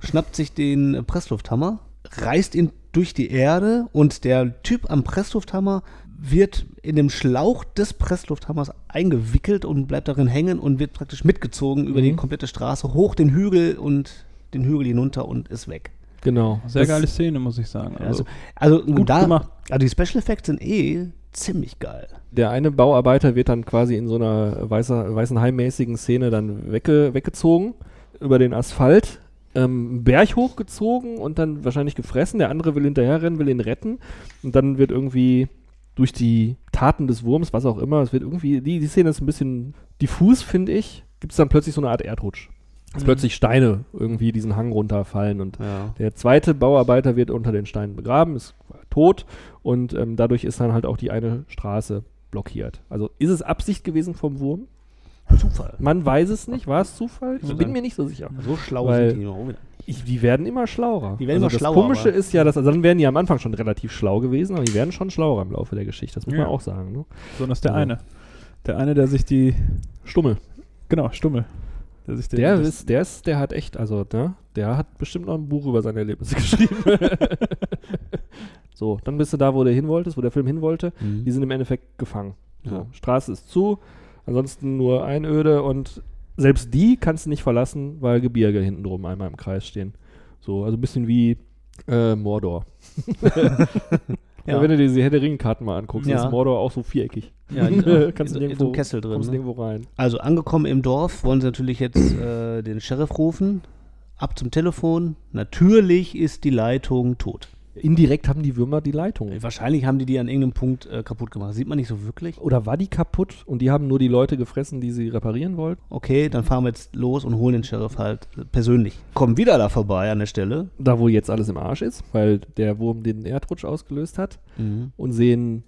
Schnappt sich den Presslufthammer, reißt ihn durch die Erde und der Typ am Presslufthammer wird in dem Schlauch des Presslufthammers eingewickelt und bleibt darin hängen und wird praktisch mitgezogen über die Mhm. komplette Straße hoch den Hügel und den Hügel hinunter und ist weg. Genau. Sehr Das- geile Szene, muss ich sagen. Also, also gut da, gemacht. Also die Special Effects sind eh ziemlich geil. Der eine Bauarbeiter wird dann quasi in so einer weißer, weißen Hai-mäßigen Szene dann wegge, weggezogen über den Asphalt, ähm, einen Berg hochgezogen und dann wahrscheinlich gefressen. Der andere will hinterherrennen, will ihn retten und dann wird irgendwie durch die Taten des Wurms, was auch immer, es wird irgendwie, die, die Szene ist ein bisschen diffus, finde ich, gibt es dann plötzlich so eine Art Erdrutsch. Dass Mhm. plötzlich Steine irgendwie diesen Hang runterfallen und Ja. der zweite Bauarbeiter wird unter den Steinen begraben, ist tot und ähm, dadurch ist dann halt auch die eine Straße blockiert. Also ist es Absicht gewesen vom Wurm? Zufall. Man weiß es nicht. War es Zufall? Ich bin dann- mir nicht so sicher. So schlau Weil sind die noch wieder. Ich, die werden immer schlauer. Die werden also immer das schlauer, Komische aber- ist ja, dass also dann werden die am Anfang schon relativ schlau gewesen, aber die werden schon schlauer im Laufe der Geschichte. Das muss Ja. man auch sagen. Ne? Besonders der Ja. eine. Der eine, der sich die. Stummel. Genau, Stummel. Der sich Der das- ist, der ist, der hat echt, also, ne, der hat bestimmt noch ein Buch über seine Erlebnisse [laughs] geschrieben. so, dann bist du da, wo du hin wolltest, wo der Film hin wollte. Mhm. Die sind im Endeffekt gefangen. So, Ja. Straße ist zu, ansonsten nur Einöde und selbst die kannst du nicht verlassen, weil Gebirge hinten drum einmal im Kreis stehen. So, also ein bisschen wie äh, Mordor. [laughs] Ja. Wenn du dir diese Herr Ring-Karten mal anguckst, Ja. ist Mordor auch so viereckig. Ja, [laughs] kannst du einem Kessel drin, kommst ne? nirgendwo rein. Also angekommen im Dorf wollen sie natürlich jetzt äh, den Sheriff rufen. Ab zum Telefon. Natürlich ist die Leitung tot. Indirekt haben die Würmer die Leitung. Wahrscheinlich haben die die an irgendeinem Punkt äh, kaputt gemacht. Sieht man nicht so wirklich. Oder war die kaputt und die haben nur die Leute gefressen, die sie reparieren wollten? Okay, dann fahren wir jetzt los und holen den Sheriff halt persönlich. Kommen wieder da vorbei an der Stelle. Da, wo jetzt alles im Arsch ist, weil der Wurm den Erdrutsch ausgelöst hat Mhm. und sehen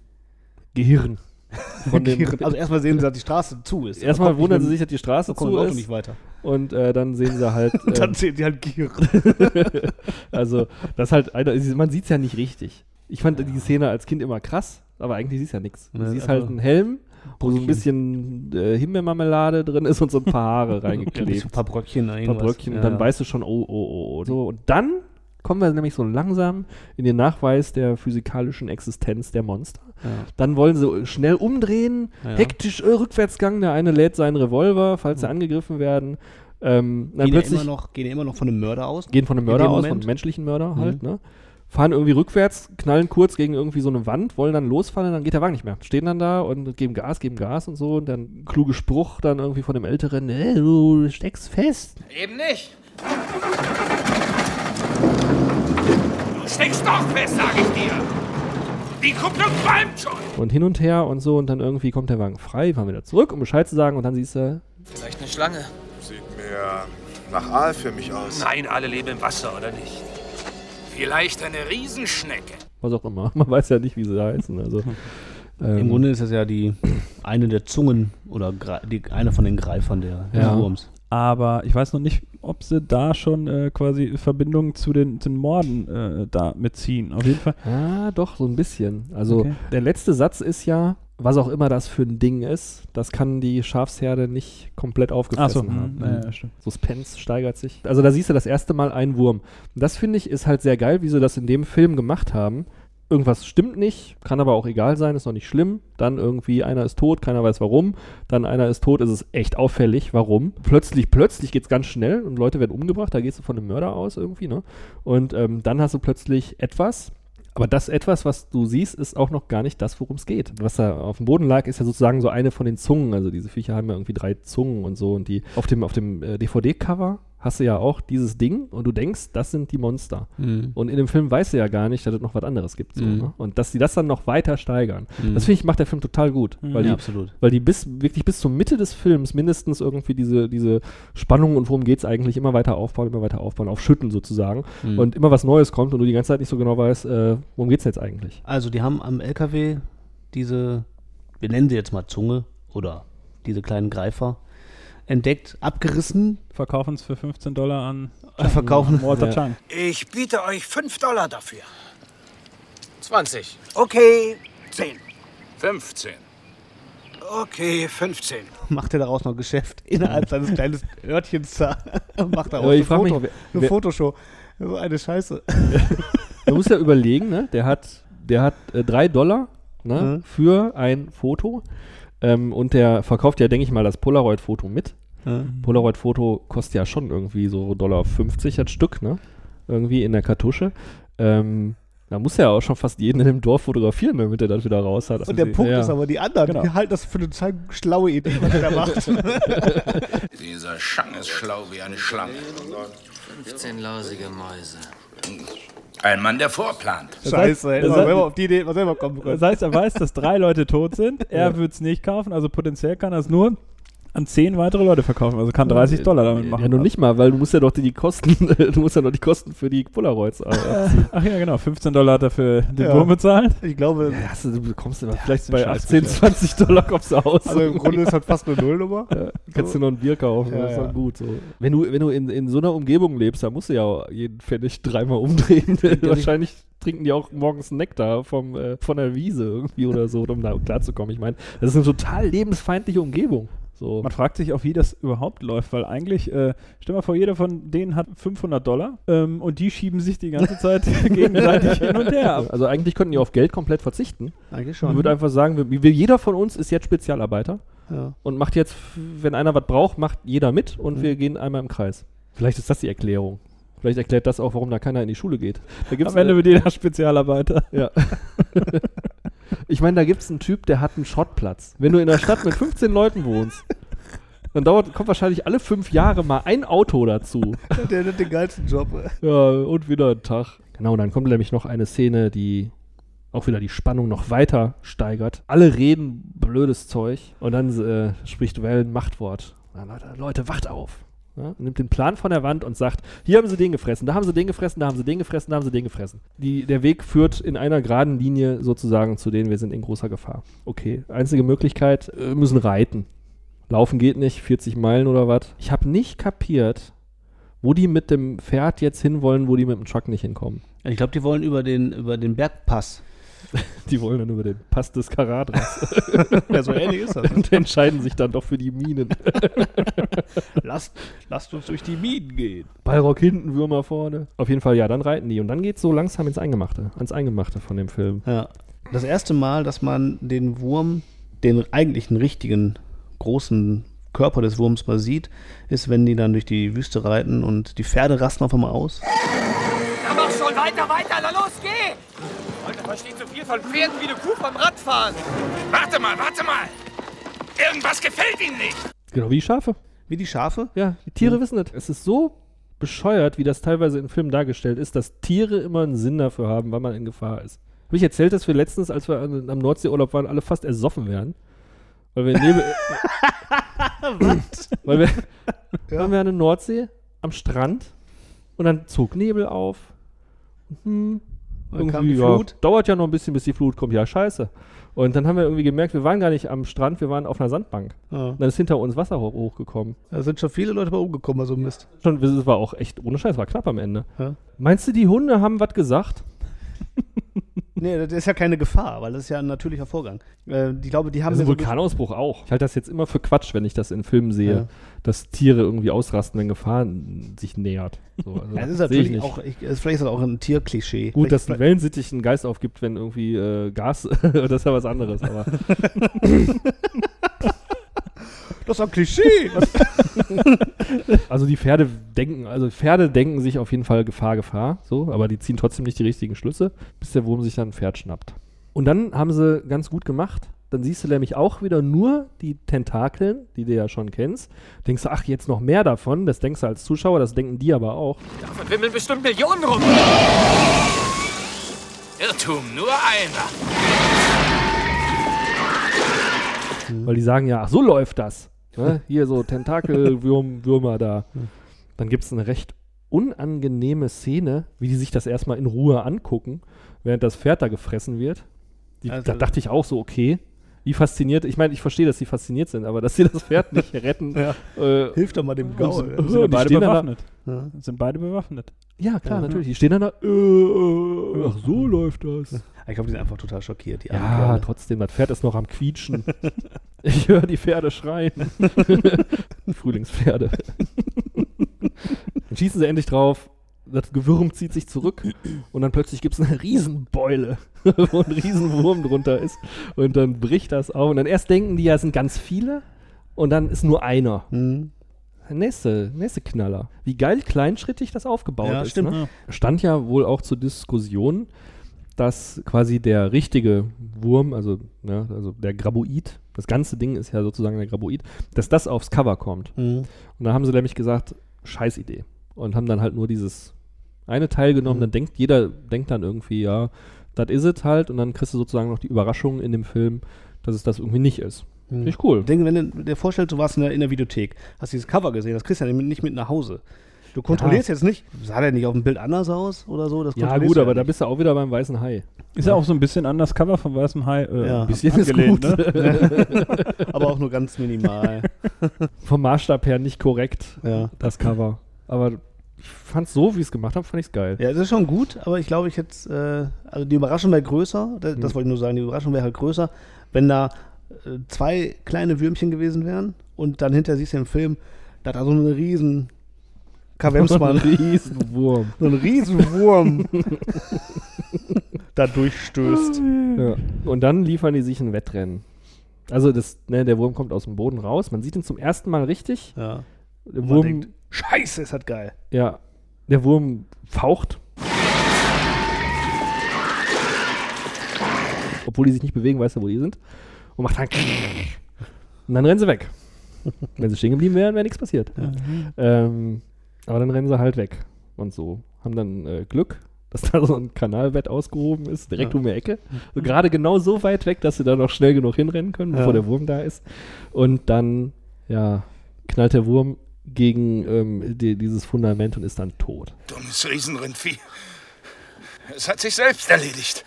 Gehirn. [laughs] Von dem, also erstmal sehen sie, dass die Straße zu ist. Erstmal nicht wundern sie sich, dass die Straße zu ist. nicht weiter. Und äh, dann sehen sie halt. Und [laughs] dann ähm, sehen die halt Gehirn. [laughs] also, das ist halt, man sieht es ja nicht richtig. Ich fand die Szene als Kind immer krass, aber eigentlich siehst du ja nichts. Du Ne, siehst also halt einen Helm, wo so ein bisschen äh, Himbeermarmelade drin ist und so ein paar Haare [laughs] reingeklebt. So ein paar Bröckchen. ein paar Bröckchen und dann weißt du schon, oh, oh, oh, oh. So, und dann kommen wir nämlich so langsam in den Nachweis der physikalischen Existenz der Monster. Ja. Dann wollen sie schnell umdrehen, Ja. hektisch äh, Rückwärtsgang, der eine lädt seinen Revolver, falls sie angegriffen werden. Ähm, dann Gehen ja, plötzlich immer noch, gehen ja immer noch von einem Mörder aus. gehen von einem in Mörder aus, von Moment. einem menschlichen Mörder halt, Mhm. ne? Fahren irgendwie rückwärts, knallen kurz gegen irgendwie so eine Wand, wollen dann losfallen, dann geht der Wagen nicht mehr. Stehen dann da und geben Gas, geben Gas und so und dann kluge Spruch dann irgendwie von dem Älteren, äh, du steckst fest. Eben nicht. Steckst doch fest, sag ich dir. Die Kupplung qualmt schon. Und hin und her und so und dann irgendwie kommt der Wagen frei, fahren wieder zurück, um Bescheid zu sagen und dann siehst du, Vielleicht eine Schlange. Sieht mir nach Aal für mich aus. Nein, alle leben im Wasser, oder nicht? Vielleicht eine Riesenschnecke. was auch immer. Man weiß ja nicht, wie sie heißen. Also, [laughs] Im ähm, Grunde ist das ja die eine der Zungen oder die, eine von den Greifern der, des Ja. Wurms. Aber ich weiß noch nicht, ob sie da schon äh, quasi Verbindungen zu den, den Morden äh, da mitziehen. Auf jeden Fall. Ja, doch, so ein bisschen. Also Okay. der letzte Satz ist ja, was auch immer das für ein Ding ist, das kann die Schafsherde nicht komplett aufgefressen so, haben. hm, ja, ja, stimmt. Suspense steigert sich. Also da siehst du das erste Mal einen Wurm. Und das finde ich ist halt sehr geil, wie sie das in dem Film gemacht haben. Irgendwas stimmt nicht, kann aber auch egal sein, ist noch nicht schlimm. Dann irgendwie einer ist tot, keiner weiß warum. Dann einer ist tot, ist es echt auffällig, warum. Plötzlich, plötzlich geht es ganz schnell und Leute werden umgebracht, da gehst du von einem Mörder aus irgendwie, ne? Und ähm, dann hast du plötzlich etwas, aber das etwas, was du siehst, ist auch noch gar nicht das, worum es geht. Was da auf dem Boden lag, ist ja sozusagen so eine von den Zungen. Also diese Viecher haben ja irgendwie drei Zungen und so. Und die auf dem, auf dem äh, DVD-Cover hast du ja auch dieses Ding und du denkst, das sind die Monster. Mhm. Und in dem Film weißt du ja gar nicht, dass es noch was anderes gibt. So, Mhm. ne? Und dass die das dann noch weiter steigern. Mhm. Das finde ich, macht der Film total gut. Mhm. Weil, Ja, die, absolut. weil die bis, wirklich bis zur Mitte des Films mindestens irgendwie diese, diese Spannung und worum geht es eigentlich immer weiter aufbauen, immer weiter aufbauen, auf Schütten sozusagen. Mhm. Und immer was Neues kommt und du die ganze Zeit nicht so genau weißt, äh, worum geht es jetzt eigentlich. Also die haben am LKW diese, wir nennen sie jetzt mal Zunge oder diese kleinen Greifer entdeckt, abgerissen, Verkaufen es für 15 Dollar an äh, verkaufen. Walter Ja. Chang. Ich biete euch 5 Dollar dafür. 20. Okay, 10. 15. Okay, 15. Macht er daraus noch Geschäft innerhalb seines kleinen Örtchens da. [laughs] Macht daraus eine, mich, Foto, wer- eine wer- Fotoshow. So eine Scheiße. [laughs] Man muss ja überlegen, ne? Der hat, der hat äh, drei Dollar ne? Mhm. für ein Foto. Ähm, und der verkauft ja, denke ich mal, das Polaroid-Foto mit. Polaroid-Foto kostet ja schon irgendwie so Dollar 50 das Stück, ne? Irgendwie in der Kartusche. Ähm, Da muss er ja auch schon fast jeden in dem Dorf fotografieren, damit er das wieder raus hat. Und der Punkt ja. ist aber, die anderen, Genau. die halten das für eine total schlaue Idee, was er da macht. [laughs] Dieser Schang ist schlau wie eine Schlange. 15 lausige Mäuse. Ein Mann, der vorplant. Scheiße, das man heißt- selber auf die Idee mal selber kommen können. Das heißt, er weiß, dass drei Leute tot sind. Er Ja. wird es nicht kaufen, also potenziell kann er es nur an zehn weitere Leute verkaufen. Also kann 30 Dollar damit machen. Ja, nur nicht mal, weil du musst ja doch die, die Kosten, [laughs] du musst ja noch die Kosten für die Polaroids äh, [laughs] abziehen. Ach ja, genau. 15 Dollar hat er für den Ja. Wurm bezahlt. Ich glaube, Ja, hast du, bekommst du vielleicht bei Scheiß 18, bescheuert. 20 Dollar kommst du aus. also im Grunde ist das fast eine Nullnummer. [laughs] Ja, kannst du noch ein Bier kaufen, Ja, das ist ja. dann gut. So. Wenn du, wenn du in, in so einer Umgebung lebst, dann musst du ja auch jeden Pfennig dreimal umdrehen. Wahrscheinlich trinken die auch morgens Nektar vom, äh, von der Wiese irgendwie oder so, um da klarzukommen. Ich meine, das ist eine total lebensfeindliche Umgebung. So. Man fragt sich auch, wie das überhaupt läuft, weil eigentlich, äh, stell mal vor, jeder von denen hat 500 Dollar ähm, und die schieben sich die ganze Zeit [laughs] gegenseitig hin und her ab. Also eigentlich könnten die auf Geld komplett verzichten. Eigentlich Man schon. würde einfach sagen, wir, wir, jeder von uns ist jetzt Spezialarbeiter Ja. und macht jetzt, wenn einer was braucht, macht jeder mit und Mhm. wir gehen einmal im Kreis. Vielleicht ist das die Erklärung. Vielleicht erklärt das auch, warum da keiner in die Schule geht. Da gibt's Am Ende wird jeder Spezialarbeiter. Ja. [laughs] ich meine, da gibt es einen Typ, der hat einen Schrottplatz. Wenn du in der Stadt mit 15 Leuten wohnst, dann dauert, kommt wahrscheinlich alle fünf Jahre mal ein Auto dazu. [laughs] Der hat den geilsten Job. Ja, und wieder ein Tag. Genau, dann kommt nämlich noch eine Szene, die auch wieder die Spannung noch weiter steigert. Alle reden blödes Zeug und dann äh, spricht Well ein Machtwort. Leute, Leute, wacht auf. Ja, nimmt den Plan von der Wand und sagt, hier haben sie den gefressen, da haben sie den gefressen, da haben sie den gefressen, da haben sie den gefressen. Die, der Weg führt in einer geraden Linie sozusagen zu denen, wir sind in großer Gefahr. Okay, einzige Möglichkeit, äh, müssen reiten. Laufen geht nicht, 40 Meilen oder was. Ich habe nicht kapiert, wo die mit dem Pferd jetzt hinwollen, wo die mit dem Truck nicht hinkommen. Ich glaube, die wollen über den, über den Bergpass. [laughs] Die wollen dann über den Pass des Karadras. [laughs] Ja, so ähnlich ist das. Und entscheiden sich dann doch für die Minen. [laughs] lasst, lasst uns durch die Minen gehen. Ballrock hinten, Würmer vorne. Auf jeden Fall, ja, dann reiten die. Und dann geht's so langsam ins Eingemachte. Ans Eingemachte von dem Film. Ja. Das erste Mal, dass man den Wurm, den eigentlichen richtigen großen Körper des Wurms mal sieht, ist, wenn die dann durch die Wüste reiten und die Pferde rasten auf einmal aus. Na mach schon weiter, weiter, na los, geh! Versteht so viel von Pferden wie eine Kuh vom Radfahren. Warte mal, warte mal. Irgendwas gefällt Ihnen nicht. Genau wie die Schafe. Wie die Schafe? Ja, die Tiere wissen das. Es ist so bescheuert, wie das teilweise in Filmen dargestellt ist, dass Tiere immer einen Sinn dafür haben, wann man in Gefahr ist. Habe ich erzählt, dass wir letztens, als wir an, am Nordseeurlaub waren, alle fast ersoffen wären? Weil wir neben. [laughs] Was? [laughs] Weil wir, [laughs] waren wir an der Nordsee am Strand und dann zog Nebel auf. Hm, irgendwie, ja, dauert ja noch ein bisschen, bis die Flut kommt. Ja, scheiße. Und dann haben wir irgendwie gemerkt, wir waren gar nicht am Strand, wir waren auf einer Sandbank. Ja. Und dann ist hinter uns Wasser hoch, hochgekommen. Da sind schon viele Leute bei umgekommen, also Mist. Schon, es war auch echt, ohne Scheiß, war knapp am Ende. Ja. Meinst du, die Hunde haben was gesagt? [laughs] Nee, das ist ja keine Gefahr, weil das ist ja ein natürlicher Vorgang. Äh, ich glaube, die haben Also ein mir so Vulkanausbruch auch. Ich halte das jetzt immer für Quatsch, wenn ich das in Filmen sehe, Ja. dass Tiere irgendwie ausrasten, wenn Gefahr sich nähert. So, also, Ja, das ist ich natürlich nicht. auch, ich, vielleicht ist das auch ein Tierklischee. Gut, dass vielleicht, ein Wellensittich einen Geist aufgibt, wenn irgendwie äh, Gas, [laughs] das ist ja was anderes, aber [laughs] [laughs] Das ist ein Klischee. [laughs] also die Pferde denken, also Pferde denken sich auf jeden Fall Gefahr, Gefahr, so, aber die ziehen trotzdem nicht die richtigen Schlüsse, bis der Wurm sich dann ein Pferd schnappt. Und dann haben sie ganz gut gemacht. Dann siehst du nämlich auch wieder nur die Tentakeln, die du ja schon kennst. Denkst du, ach, jetzt noch mehr davon. Das denkst du als Zuschauer, das denken die aber auch. Davon wimmeln bestimmt Millionen rum. Irrtum, nur einer. Weil die sagen ja, ach, so läuft das. Ne? Hier so Tentakelwürmer da. Dann gibt es eine recht unangenehme Szene, wie die sich das erstmal in Ruhe angucken, während das Pferd da gefressen wird. Die, Also- da dachte ich auch so, okay. Wie fasziniert, ich meine, ich verstehe, dass sie fasziniert sind, aber dass sie das Pferd nicht [laughs] retten. Ja. äh, Hilft doch mal dem Gaul. [laughs] und- ja. Sind ja beide bewaffnet. Ja. Sind beide bewaffnet. Ja, klar, Ja. natürlich. Die stehen dann da, äh, äh, ach, so läuft das. Ich glaube, die sind einfach total schockiert. Die Ja, Kerle. trotzdem, das Pferd ist noch am Quietschen. [laughs] ich höre die Pferde schreien. [laughs] Frühlingspferde. dann schießen sie endlich drauf. Das Gewürm zieht sich zurück und dann plötzlich gibt es eine Riesenbeule, [laughs] wo ein Riesenwurm drunter ist. Und dann bricht das auf. Und dann erst denken die, ja, es sind ganz viele. Und dann ist nur einer. Mhm. Nächste, nächste Knaller. Wie geil kleinschrittig das aufgebaut Ja, ist. stimmt. Ne? Stand ja wohl auch zur Diskussion, dass quasi der richtige Wurm, also, ne, also der Graboid, das ganze Ding ist ja sozusagen der Graboid, dass das aufs Cover kommt. Mhm. Und da haben sie nämlich gesagt, scheiß Idee. Und haben dann halt nur dieses eine Teil genommen, Mhm. dann denkt jeder, denkt dann irgendwie, ja, das is it halt, und dann kriegst du sozusagen noch die Überraschung in dem Film, dass es das irgendwie nicht ist. Finde ich cool. Ich denke, wenn du dir vorstellst, du warst in der, in der Videothek, hast dieses Cover gesehen, das kriegst du ja nicht mit nach Hause. Du kontrollierst jetzt nicht, sah der nicht auf dem Bild anders aus oder so? Das Ja, gut, du aber da nicht. bist du auch wieder beim weißen Hai. Ist ja auch so ein bisschen an das Cover von Weißem Hai äh, Ja. ein bisschen Bisschen ist angelehnt, gut. ne? [laughs] [laughs] aber auch nur ganz minimal. [laughs] Vom Maßstab her nicht korrekt, Ja. das Cover. Aber ich fand's so, wie ich es gemacht habe, fand ich's geil. Ja, es ist schon gut, aber ich glaube, ich jetzt, äh, also die Überraschung wäre größer, das, das Mhm. wollte ich nur sagen, die Überraschung wäre halt größer, wenn da zwei kleine Würmchen gewesen wären und dann hinterher siehst du im Film, da hat da so einen riesen Kavemsmann, [laughs] So ein Riesenwurm. so ein riesen Wurm [laughs] da durchstößt. Ja. Und dann liefern die sich ein Wettrennen. Also das, ne, der Wurm kommt aus dem Boden raus. Man sieht ihn zum ersten Mal richtig. Ja. Der Und Wurm, denkt, scheiße, ist das geil. ja, der Wurm faucht. Obwohl die sich nicht bewegen, weißt du, wo die sind. Und macht dann. Und dann rennen sie weg. [laughs] Wenn sie stehen geblieben wären, wäre nichts passiert. Ähm, aber dann rennen sie halt weg. Und so. Haben dann äh, Glück, dass da so ein Kanalbett ausgehoben ist, direkt Ja. um die Ecke. So gerade genau so weit weg, dass sie da noch schnell genug hinrennen können, bevor Ja. der Wurm da ist. Und dann, ja, knallt der Wurm gegen ähm, die, dieses Fundament und ist dann tot. Dummes Riesenrindvieh. Es hat sich selbst erledigt.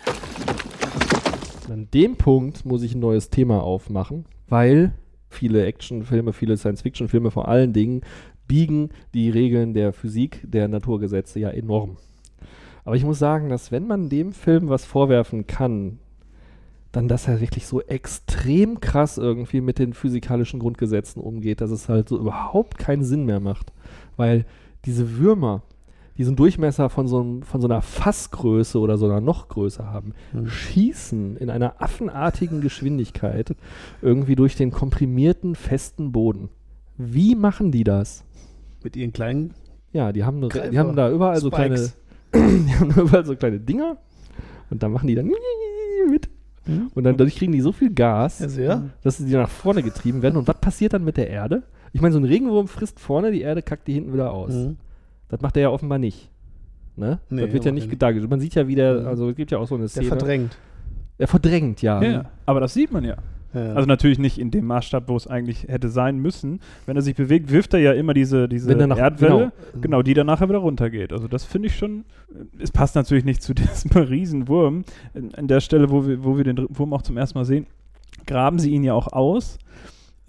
Und an dem Punkt muss ich ein neues Thema aufmachen, weil viele Actionfilme, viele Science-Fiction-Filme vor allen Dingen biegen die Regeln der Physik, der Naturgesetze ja enorm. Aber ich muss sagen, dass wenn man dem Film was vorwerfen kann, dann, dass er wirklich so extrem krass irgendwie mit den physikalischen Grundgesetzen umgeht, dass es halt so überhaupt keinen Sinn mehr macht. Weil diese Würmer, diesen Durchmesser von so, einem, von so einer Fassgröße oder so einer noch größer haben, schießen in einer affenartigen Geschwindigkeit irgendwie durch den komprimierten, festen Boden. Wie machen die das? Mit ihren kleinen Ja, die haben, eine, die haben da überall so kleine, [clears throat] die haben da überall so kleine Dinger und dann machen die dann mit. Und dann dadurch kriegen die so viel Gas, Ja, dass sie nach vorne getrieben werden. Und was passiert dann mit der Erde? Ich meine, so ein Regenwurm frisst vorne die Erde, kackt die hinten wieder aus. Mhm. Das macht er ja offenbar nicht. Ne? Nee, das wird ja nicht er dargestellt. Man sieht ja wieder, Mhm. also es gibt ja auch so eine Der Szene. verdrängt. Er verdrängt, ja. Ja, aber das sieht man ja. Ja. Also natürlich nicht in dem Maßstab, wo es eigentlich hätte sein müssen. Wenn er sich bewegt, wirft er ja immer diese, diese Wenn er nach- Erdwelle, genau. genau. die dann nachher wieder runtergeht. Also das finde ich schon, es passt natürlich nicht zu [laughs] diesem Riesenwurm. An an der Stelle, wo wir, wo wir den Wurm auch zum ersten Mal sehen, graben sie ihn ja auch aus.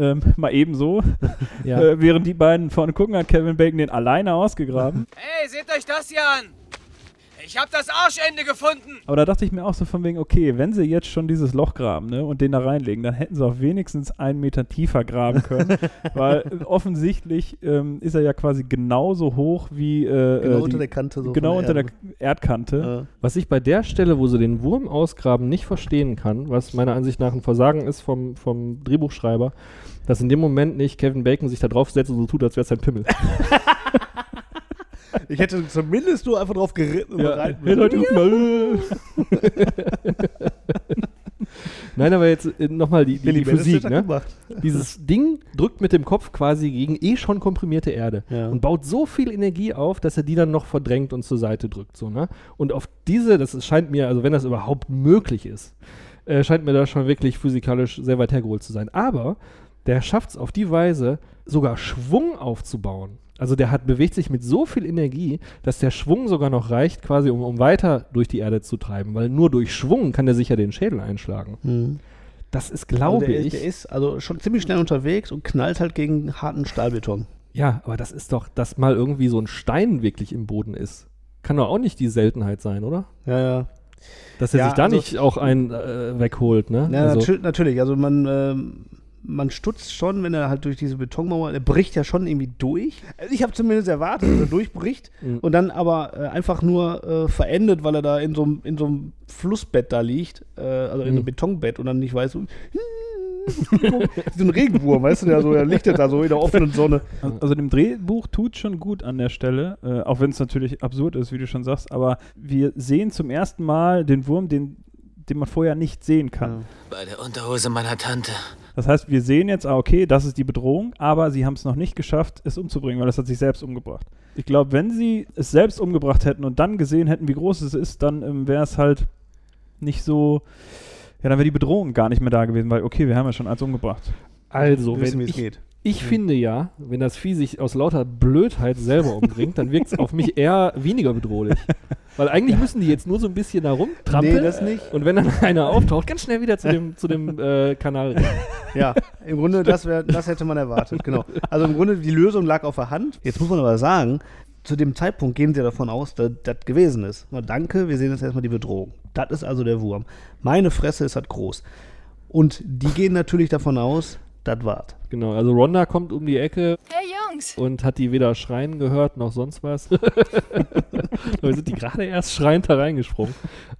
Ähm, [laughs] mal ebenso. Ja. Äh, während die beiden vorne gucken, hat Kevin Bacon den alleine ausgegraben. Hey, seht euch das hier an! Ich hab das Arschende gefunden! Aber da dachte ich mir auch so von wegen, okay, wenn sie jetzt schon dieses Loch graben ne, und den da reinlegen, dann hätten sie auch wenigstens einen Meter tiefer graben können. [laughs] weil äh, offensichtlich ähm, ist er ja quasi genauso hoch wie. Äh, Genau äh, unter der Kante so Genau unter der der Erdkante. Ja. Was ich bei der Stelle, wo sie den Wurm ausgraben, nicht verstehen kann, was meiner Ansicht nach ein Versagen ist vom, vom Drehbuchschreiber, dass in dem Moment nicht Kevin Bacon sich da draufsetzt und so tut, als wäre es sein Pimmel. [laughs] [laughs] Ich hätte zumindest nur einfach drauf geritten. und reiten Hey Leute, guck mal. Nein, aber jetzt äh, nochmal die, die, die Physik, ne? Dieses Ding drückt mit dem Kopf quasi gegen eh schon komprimierte Erde Ja. und baut so viel Energie auf, dass er die dann noch verdrängt und zur Seite drückt. So, ne? Und auf diese, das scheint mir, also wenn das überhaupt möglich ist, äh, scheint mir das schon wirklich physikalisch sehr weit hergeholt zu sein. Aber der schafft es auf die Weise, sogar Schwung aufzubauen. Also der hat, bewegt sich mit so viel Energie, dass der Schwung sogar noch reicht, quasi um, um weiter durch die Erde zu treiben. Weil nur durch Schwung kann der sich ja den Schädel einschlagen. Mhm. Das ist, Also glaube der, ich. Ist, der ist also schon ziemlich schnell unterwegs und knallt halt gegen harten Stahlbeton. Ja, aber das ist doch, dass mal irgendwie so ein Stein wirklich im Boden ist. Kann doch auch nicht die Seltenheit sein, oder? Ja, ja. Dass er Ja, sich da also- nicht auch einen äh, wegholt, ne? Ja, also, natür natürlich. Also man, ähm, man stutzt schon, wenn er halt durch diese Betonmauer, er bricht ja schon irgendwie durch. Also ich habe zumindest erwartet, dass er [clears throat] durchbricht Mhm. und dann aber äh, einfach nur äh, verendet, weil er da in so einem Flussbett da liegt, äh, also in Mhm. einem Betonbett und dann nicht weiß, so, [laughs] so ein Regenwurm, weißt du, der so, der lichtet da so in der offenen Sonne. Also dem Drehbuch tut schon gut an der Stelle, äh, auch wenn es natürlich absurd ist, wie du schon sagst, aber wir sehen zum ersten Mal den Wurm, den, den man vorher nicht sehen kann. Bei der Unterhose meiner Tante. Das heißt, wir sehen jetzt, ah, okay, das ist die Bedrohung, aber sie haben es noch nicht geschafft, es umzubringen, weil es hat sich selbst umgebracht. Ich glaube, wenn sie es selbst umgebracht hätten und dann gesehen hätten, wie groß es ist, dann ähm, wäre es halt nicht so, ja, dann wäre die Bedrohung gar nicht mehr da gewesen, weil, okay, wir haben ja schon eins umgebracht. Also, wissen, wenn wie es ich, geht. Ich finde ja, wenn das Vieh sich aus lauter Blödheit selber umbringt, dann wirkt es auf mich eher weniger bedrohlich. Weil eigentlich müssen die jetzt nur so ein bisschen da rumtrampeln. Nee, das nicht. Und wenn dann [laughs] einer auftaucht, ganz schnell wieder zu [laughs] dem, zu dem äh, Kanal rennen. Ja, im Grunde, das, wär, das hätte man erwartet, genau. Also im Grunde, die Lösung lag auf der Hand. Jetzt muss man aber sagen, zu dem Zeitpunkt gehen sie davon aus, dass das gewesen ist. Na, danke, wir sehen jetzt erstmal die Bedrohung. Das ist also der Wurm. Meine Fresse ist halt groß. Und die gehen natürlich davon aus, das war's. Genau, also Ronda kommt um die Ecke Hey Jungs! und hat die weder schreien gehört noch sonst was. [laughs] [laughs] Dabei sind die gerade erst schreiend da reingesprungen.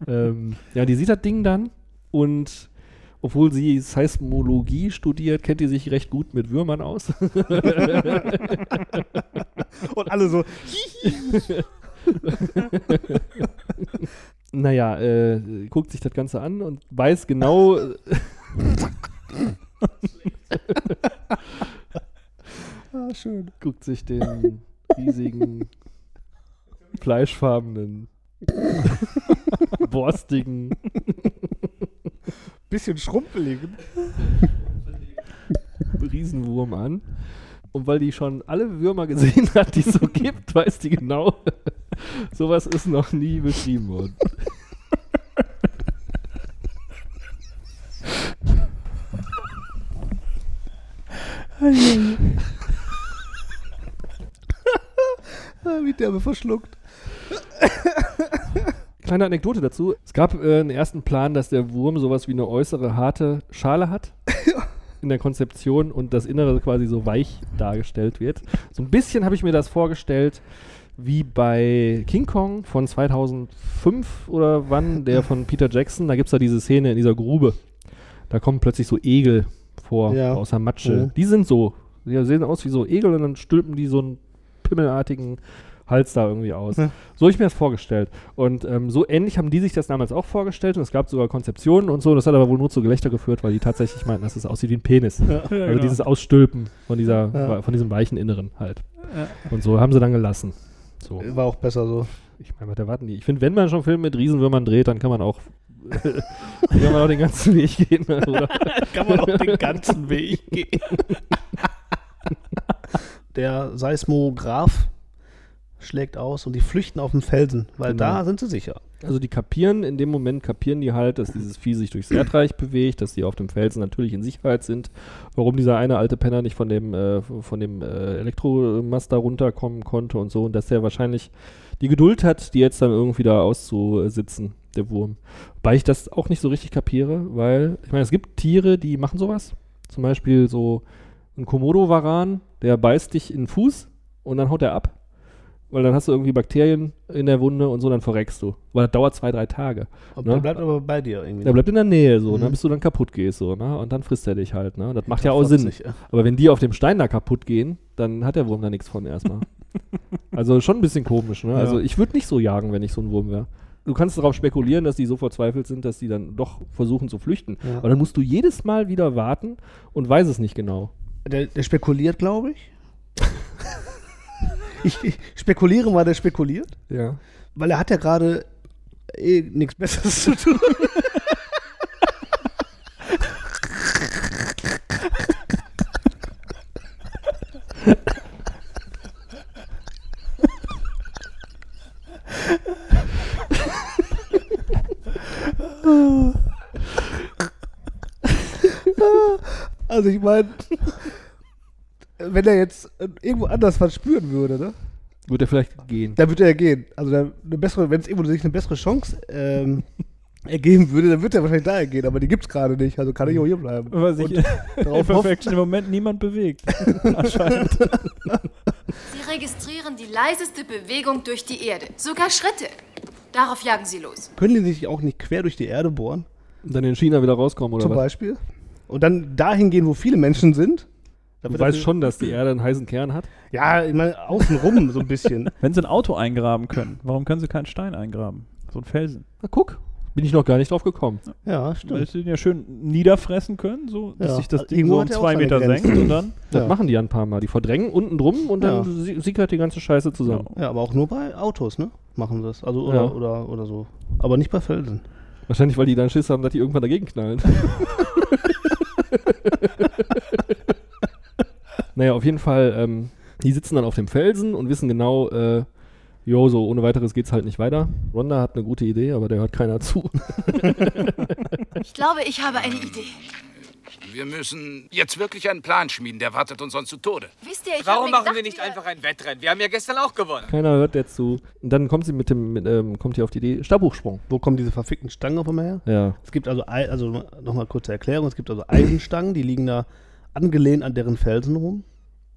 ähm, ja, die sieht das Ding dann und obwohl sie Seismologie studiert, kennt die sich recht gut mit Würmern aus. [laughs] Und alle so. naja, äh, guckt sich das Ganze an und weiß genau. [laughs] Ah, schön. Guckt sich den riesigen, fleischfarbenen, borstigen, bisschen schrumpeligen Riesenwurm an. Und weil die schon alle Würmer gesehen hat, die es so [laughs] gibt, weiß die genau, [laughs] sowas ist noch nie beschrieben worden. [laughs] Wie derbe verschluckt. [laughs] Kleine Anekdote dazu. Es gab äh, einen ersten Plan, dass der Wurm sowas wie eine äußere harte Schale hat. [laughs] In der Konzeption und das Innere quasi so weich dargestellt wird. So ein bisschen habe ich mir das vorgestellt, wie bei King Kong von 2005 oder wann, der von Peter Jackson. Da gibt es da diese Szene in dieser Grube. Da kommen plötzlich so Egel vor Ja. aus der Matsche. Mhm. Die sind so. Die sehen aus wie so Egel und dann stülpen die so einen pimmelartigen Hals da irgendwie aus. Ja. So habe ich mir das vorgestellt. Und ähm, so ähnlich haben die sich das damals auch vorgestellt und es gab sogar Konzeptionen und so. Das hat aber wohl nur zu Gelächter geführt, weil die tatsächlich meinten, dass es aussieht wie ein Penis. Ja. also genau. dieses Ausstülpen von, dieser, Ja. von diesem weichen Inneren halt. Ja. Und so haben sie dann gelassen. So. War auch besser so. Ich meine, was erwarten die? Ich finde, wenn man schon Filme mit Riesenwürmern dreht, dann kann man auch, kann man auch den ganzen Weg gehen. Oder? [laughs] Kann man auch den ganzen Weg gehen. Der Seismograph schlägt aus und die flüchten auf den Felsen, weil Genau. da sind sie sicher. Also die kapieren, in dem Moment kapieren die halt, dass dieses Vieh sich durchs Erdreich bewegt, dass die auf dem Felsen natürlich in Sicherheit sind. Warum dieser eine alte Penner nicht von dem, äh, von dem äh, Elektromast da runterkommen konnte und so. Und dass er wahrscheinlich die Geduld hat, die jetzt dann irgendwie da auszusitzen, der Wurm. Wobei ich das auch nicht so richtig kapiere, weil, ich meine, es gibt Tiere, die machen sowas. Zum Beispiel so ein Komodo-Varan, der beißt dich in den Fuß und dann haut er ab. Weil dann hast du irgendwie Bakterien in der Wunde und so, dann verreckst du. Weil das dauert zwei, drei Tage. Ne? Der bleibt aber bei dir irgendwie. Der bleibt in der Nähe so, ne, Mhm. bis du dann kaputt gehst so, ne? Und dann frisst er dich halt, ne? Das macht ja auch Sinn. 40, ja. Aber wenn die auf dem Stein da kaputt gehen, dann hat der Wurm da nichts von erstmal. [laughs] also schon ein bisschen komisch, ne? Also Ja. ich würde nicht so jagen, wenn ich so ein Wurm wäre. Du kannst darauf spekulieren, dass die so verzweifelt sind, dass die dann doch versuchen zu flüchten. Ja. Aber dann musst du jedes Mal wieder warten und weiß es nicht genau. Der, der spekuliert, glaube [laughs] ich. ich. Ich spekuliere mal, der spekuliert. Ja. Weil er hat ja gerade eh nichts Besseres zu tun. [laughs] [laughs] Also ich meine, wenn er jetzt äh, irgendwo anders was spüren würde, ne? Würde er vielleicht gehen. Da würde er gehen. Also da, eine bessere, wenn es irgendwo sich eine bessere Chance ähm, ergeben würde, dann würde er wahrscheinlich dahin gehen, aber die gibt es gerade nicht. Also kann ich auch hier bleiben. Sich Und [laughs] in Perfection im Moment niemand bewegt. [laughs] Anscheinend. Sie registrieren die leiseste Bewegung durch die Erde. Sogar Schritte. Darauf jagen sie los. Können die sich auch nicht quer durch die Erde bohren? Und dann in China wieder rauskommen oder Zum was? Beispiel? und dann dahin gehen, wo viele Menschen sind. Du weißt schon, dass die Erde einen heißen Kern hat? Ja, ich meine, außenrum so ein bisschen. [laughs] Wenn sie ein Auto eingraben können, warum können sie keinen Stein eingraben? So ein Felsen. Na guck, bin ich noch gar nicht drauf gekommen. Ja, Weil stimmt. sie den ja schön niederfressen können, so dass Ja. sich das Also Ding irgendwo so um zwei Meter Grenzen. senkt und dann. Das Ja. machen die ja ein paar Mal. Die verdrängen unten drum und dann Ja. sickert die ganze Scheiße zusammen. Ja, aber auch nur bei Autos, ne? Machen sie das. Also, oder, Ja. oder, oder so. Aber nicht bei Felsen. Wahrscheinlich, weil die dann Schiss haben, dass die irgendwann dagegen knallen. [laughs] naja, auf jeden Fall, ähm, die sitzen dann auf dem Felsen und wissen genau, äh, jo, so ohne weiteres geht's halt nicht weiter. Ronda hat eine gute Idee, aber der hört keiner zu. [laughs] Ich glaube, ich habe eine Idee. Wir müssen jetzt wirklich einen Plan schmieden, der wartet uns sonst zu Tode. Wisst ihr, ich Warum machen gedacht, wir nicht einfach ein Wettrennen? Wir haben ja gestern auch gewonnen. keiner hört der zu. Und dann kommt sie mit dem, mit, ähm, kommt hier auf die Idee, Stabhochsprung. Wo kommen diese verfickten Stangen auf einmal her? Ja. Es gibt also, also nochmal kurze Erklärung, es gibt also Eisenstangen, die liegen da angelehnt an deren Felsen rum.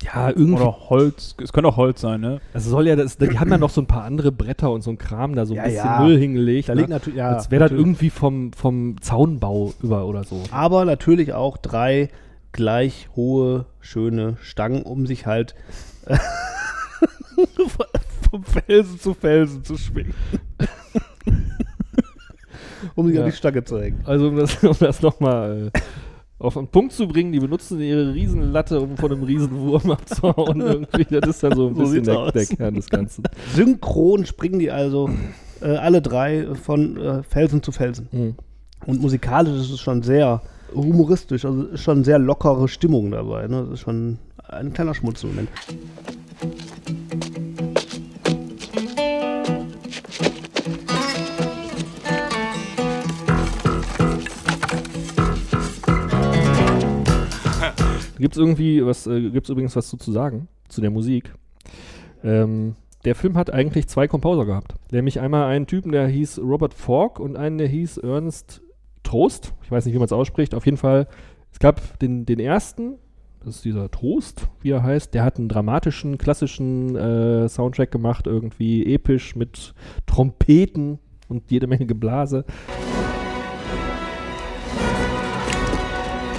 Ja, irgendwie. Oder Holz. Es könnte auch Holz sein, ne? Das soll ja, das, die haben ja noch so ein paar andere Bretter und so ein Kram da so ein Ja, bisschen ja. Müll hingelegt. Da ne? liegt natürlich- ja, Als wäre das irgendwie vom, vom Zaunbau über oder so. Aber natürlich auch drei gleich hohe, schöne Stangen, um sich halt [laughs] vom Felsen zu Felsen zu schwingen. [laughs] um sich Ja. an die Stange zu hängen. Also um das, um das nochmal äh, auf einen Punkt zu bringen, die benutzen ihre Riesenlatte, um von einem Riesenwurm abzuhauen. [laughs] Irgendwie. Das ist dann so ein So bisschen der, der Kern des Ganzen. Synchron springen die also äh, alle drei von äh, Felsen zu Felsen. Mhm. Und musikalisch ist es schon sehr humoristisch, also ist schon sehr lockere Stimmung dabei. Ne? Das ist schon ein kleiner Schmunzelmoment. Gibt es irgendwie was, äh, gibt's übrigens was zu, zu sagen zu der Musik? Ähm, der Film hat eigentlich zwei Composer gehabt. Nämlich einmal einen Typen, der hieß Robert Falk und einen, der hieß Ernst Trost. Ich weiß nicht, wie man es ausspricht. Auf jeden Fall, es gab den, den ersten, das ist dieser Trost, wie er heißt. Der hat einen dramatischen, klassischen äh, Soundtrack gemacht, irgendwie episch mit Trompeten und jede Menge Geblase.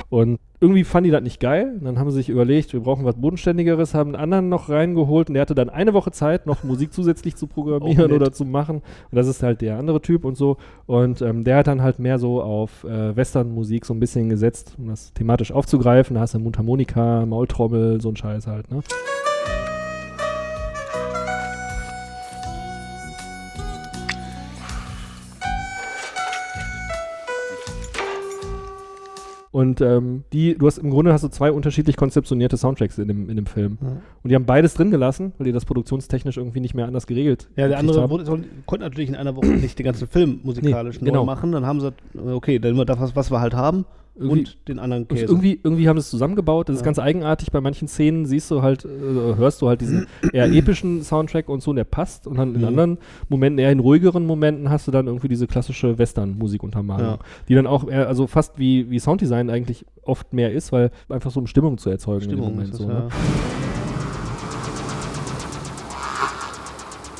Und irgendwie fanden die das nicht geil. Und dann haben sie sich überlegt, wir brauchen was Bodenständigeres, haben einen anderen noch reingeholt und der hatte dann eine Woche Zeit, noch Musik [laughs] zusätzlich zu programmieren Oh, oder zu machen. Und das ist halt der andere Typ und so. Und ähm, der hat dann halt mehr so auf äh, Western-Musik so ein bisschen gesetzt, um das thematisch aufzugreifen. Da hast du Mundharmonika, Maultrommel, so ein Scheiß halt, ne? Und ähm, die, du hast im Grunde hast du zwei unterschiedlich konzeptionierte Soundtracks in dem, in dem Film. Ja. Und die haben beides drin gelassen, weil die das produktionstechnisch irgendwie nicht mehr anders geregelt Ja, der andere haben. wurde, konnte natürlich in einer Woche nicht den ganzen Film musikalisch Nee, genau. neu machen. Dann haben sie, okay, dann nehmen wir das, was, was wir halt haben Irgendwie- und den anderen Käse. irgendwie, irgendwie haben sie es zusammengebaut. Das ist Ja. ganz eigenartig. Bei manchen Szenen siehst du halt, äh, hörst du halt diesen [clears throat] eher epischen Soundtrack und so, und der passt. Und dann in Mhm. anderen Momenten, eher in ruhigeren Momenten, hast du dann irgendwie diese klassische Western-Musikuntermalung. Ja. Die dann auch eher, also fast wie, wie Sounddesign eigentlich oft mehr ist, weil einfach so um Stimmung zu erzeugen Stimmung in dem Moment. ist So, das, ne?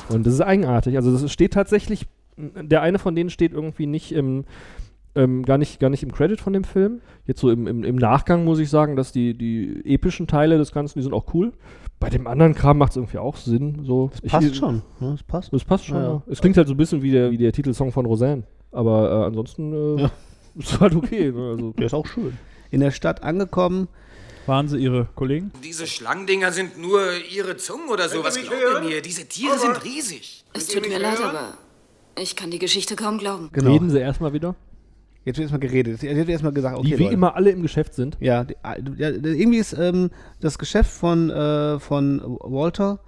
Und das ist eigenartig. Also das steht tatsächlich, der eine von denen steht irgendwie nicht im, ähm, gar, nicht, gar nicht im Credit von dem Film. Jetzt so im, im, im Nachgang muss ich sagen, dass die, die epischen Teile des Ganzen, die sind auch cool. Bei dem anderen Kram macht es irgendwie auch Sinn. So. Das passt schon. Ne? Das passt. Das passt schon, Ja, ja. ja. Es klingt halt so ein bisschen wie der, wie der Titelsong von Roseanne. Aber äh, ansonsten äh, Ja. [laughs] ist halt okay. Ne? Also, Der ist auch schön. In der Stadt angekommen. Waren sie ihre Kollegen? Diese Schlangendinger sind nur ihre Zungen oder so. Was glaubt ihr mir? Diese Tiere sind riesig. Es tut mir leid, aber ich kann die Geschichte kaum glauben. Genau. Reden sie erstmal wieder. Jetzt wird erstmal geredet. Jetzt wird erstmal gesagt, okay. die wie Leute. immer alle im Geschäft sind. Ja, die, ja irgendwie ist ähm, das Geschäft von, äh, von Walter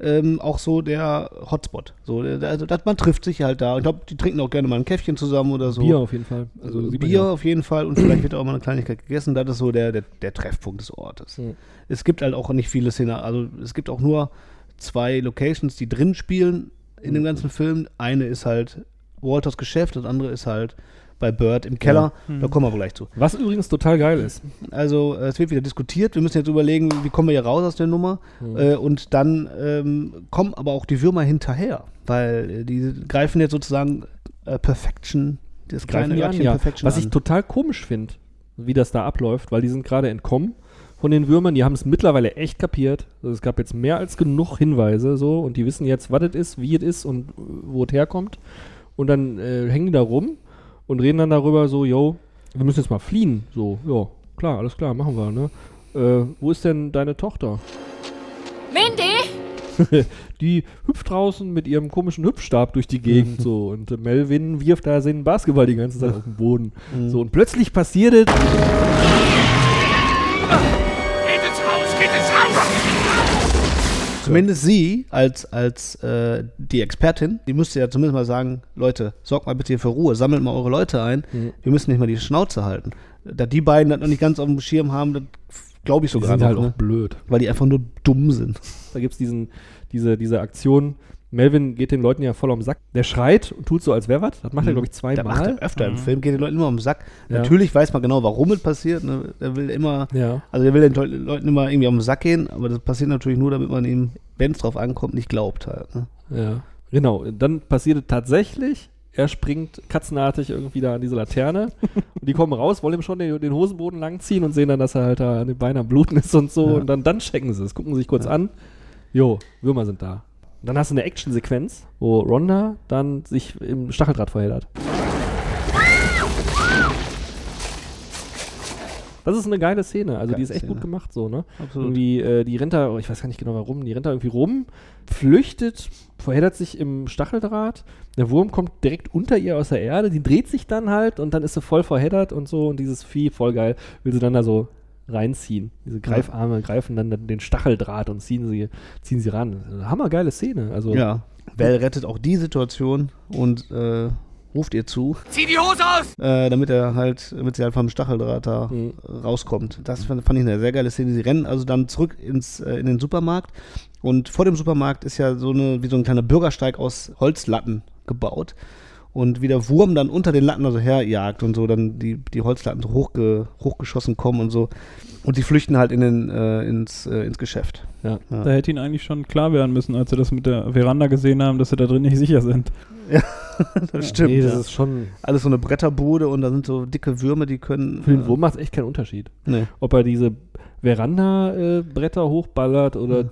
ähm, auch so der Hotspot. So, der, also, das, man trifft sich halt da. Ich glaube, die trinken auch gerne mal ein Käffchen zusammen oder so. Bier auf jeden Fall. Also Also Bier ja. auf jeden Fall und vielleicht wird auch mal eine Kleinigkeit gegessen. Das ist so der, der, der Treffpunkt des Ortes. Mhm. Es gibt halt auch nicht viele Szenen. Also es gibt auch nur zwei Locations, die drin spielen in dem ganzen Film. Eine ist halt Walters Geschäft, das andere ist halt bei Bird im Keller. Ja. Da kommen wir gleich zu. Was übrigens total geil ist. Also äh, es wird wieder diskutiert. Wir müssen jetzt überlegen, wie kommen wir hier raus aus der Nummer. Mhm. Äh, und dann ähm, kommen aber auch die Würmer hinterher, weil äh, die greifen jetzt sozusagen äh, Perfection, das Greifen kleine Örtchen ja. Perfection Was an. ich total komisch finde. wie das da abläuft, weil die sind gerade entkommen von den Würmern. Die haben es mittlerweile echt kapiert. Also es gab jetzt mehr als genug Hinweise so und die wissen jetzt, was es ist, wie es ist und äh, wo es herkommt. Und dann äh, hängen die da rum und reden dann darüber so, yo, wir müssen jetzt mal fliehen. So, ja, klar, alles klar, machen wir, ne? Äh, wo ist denn deine Tochter? Mindy? [laughs] die hüpft draußen mit ihrem komischen Hüpfstab durch die Gegend [laughs] so und äh, Melvin wirft da seinen Basketball die ganze Zeit [laughs] auf den Boden. So und plötzlich passiert es. Zumindest sie als, als äh, die Expertin, die müsste ja zumindest mal sagen, Leute, sorgt mal bitte hier für Ruhe, sammelt mal eure Leute ein. Mhm. Wir müssen nicht mal die Schnauze halten. Da die beiden das noch nicht ganz auf dem Schirm haben, das glaube ich Die sogar sind noch, halt ne? auch blöd. Weil die einfach nur dumm sind. Da gibt es diesen, diese, diese Aktion. Melvin geht den Leuten ja voll am Sack. Der schreit und tut so, als wäre was. Das macht er, glaube ich, zweimal. Der macht er öfter im Film, geht den Leuten immer am Sack. Ja. Natürlich weiß man genau, warum es passiert. Ne? Er will immer, Ja. also er will den Leu- Leuten immer irgendwie am Sack gehen, aber das passiert natürlich nur, damit man ihm, wenn es drauf ankommt, nicht glaubt halt. Ne? Ja, genau. Dann passiert es tatsächlich. Er springt katzenartig irgendwie da an diese Laterne. [laughs] und die kommen raus, wollen ihm schon den, den Hosenboden langziehen und sehen dann, dass er halt da an den Beinen am Bluten ist und so. Ja. Und dann, dann checken sie es, gucken sich kurz an. Jo, Würmer sind da. Und dann hast du eine Action-Sequenz, wo Ronda dann sich im Stacheldraht verheddert. Das ist eine geile Szene. Also die ist echt Szene. gut gemacht so, ne? Absolut. Irgendwie, äh, die rennt da, oh, ich weiß gar nicht genau warum, die rennt da irgendwie rum, flüchtet, verheddert sich im Stacheldraht. Der Wurm kommt direkt unter ihr aus der Erde, die dreht sich dann halt und dann ist sie voll verheddert und so und dieses Vieh, voll geil, will sie dann da so reinziehen. Diese Greifarme greifen dann den Stacheldraht und ziehen sie, ziehen sie ran. Hammergeile Szene. Also, Ja. Val rettet auch die Situation und äh, ruft ihr zu, Zieh die Hose aus! äh, damit er halt, damit sie halt vom Stacheldraht da Mhm. rauskommt. Das fand, fand ich eine sehr geile Szene. Sie rennen also dann zurück ins, äh, in den Supermarkt und vor dem Supermarkt ist ja so eine, wie so ein kleiner Bürgersteig aus Holzlatten gebaut. Und wie der Wurm dann unter den Latten also herjagt und so, dann die, die Holzlatten so hochge, hochgeschossen kommen und so. Und die flüchten halt in den, äh, ins, äh, ins Geschäft. Ja. Da hätte ihnen eigentlich schon klar werden müssen, als sie das mit der Veranda gesehen haben, dass sie da drin nicht sicher sind. [laughs] Ja, das stimmt. Nee, das ja. ist schon. Alles so eine Bretterbude und da sind so dicke Würmer, die können. Für den äh, Wurm macht es echt keinen Unterschied. Nee. Ob er diese Veranda-Bretter hochballert oder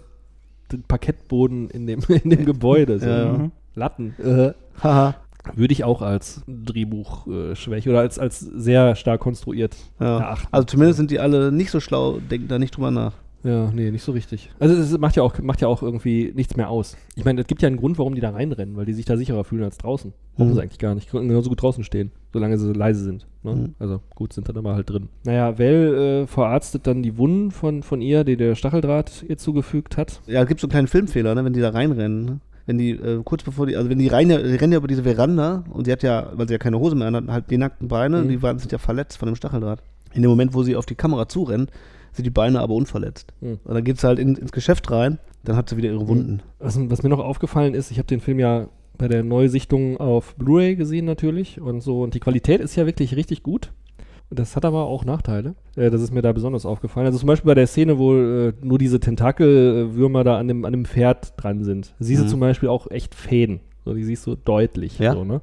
den Parkettboden in dem, [laughs] in dem Gebäude. So. Ja, ja. Mhm. Latten. Äh. Haha. Würde ich auch als Drehbuchschwäche oder als, als sehr stark konstruiert Ja. erachten. Also zumindest sind die alle nicht so schlau, denken da nicht drüber nach. Ja, nee, nicht so richtig. Also es macht ja auch, macht ja auch irgendwie nichts mehr aus. Ich meine, es gibt ja einen Grund, warum die da reinrennen, weil die sich da sicherer fühlen als draußen. Brauchen Mhm. sie eigentlich gar nicht. Können genauso gut draußen stehen, solange sie leise sind. Ne? Mhm. Also gut, sind dann aber halt drin. Naja, Val äh, verarztet dann die Wunden von, von ihr, die der Stacheldraht ihr zugefügt hat. Ja, es gibt so einen kleinen Filmfehler, ne, wenn die da reinrennen. Ne? Wenn die, äh, kurz bevor die, also wenn die rein, die rennen ja über diese Veranda und die hat ja, weil sie ja keine Hose mehr anhat, halt die nackten Beine, Mhm. die waren, sind ja verletzt von dem Stacheldraht. In dem Moment, wo sie auf die Kamera zurennt, sind die Beine aber unverletzt. Mhm. Und dann geht sie halt in, ins Geschäft rein, dann hat sie wieder ihre Wunden. Was, was mir noch aufgefallen ist, ich habe den Film ja bei der Neusichtung auf Blu-ray gesehen natürlich und so und die Qualität ist ja wirklich richtig gut. Das hat aber auch Nachteile. Äh, das ist mir da besonders aufgefallen. Also zum Beispiel bei der Szene, wo äh, nur diese Tentakelwürmer da an dem, an dem Pferd dran sind. Siehst du Mhm. zum Beispiel auch echt Fäden. So, die siehst du deutlich. Ja? So, ne?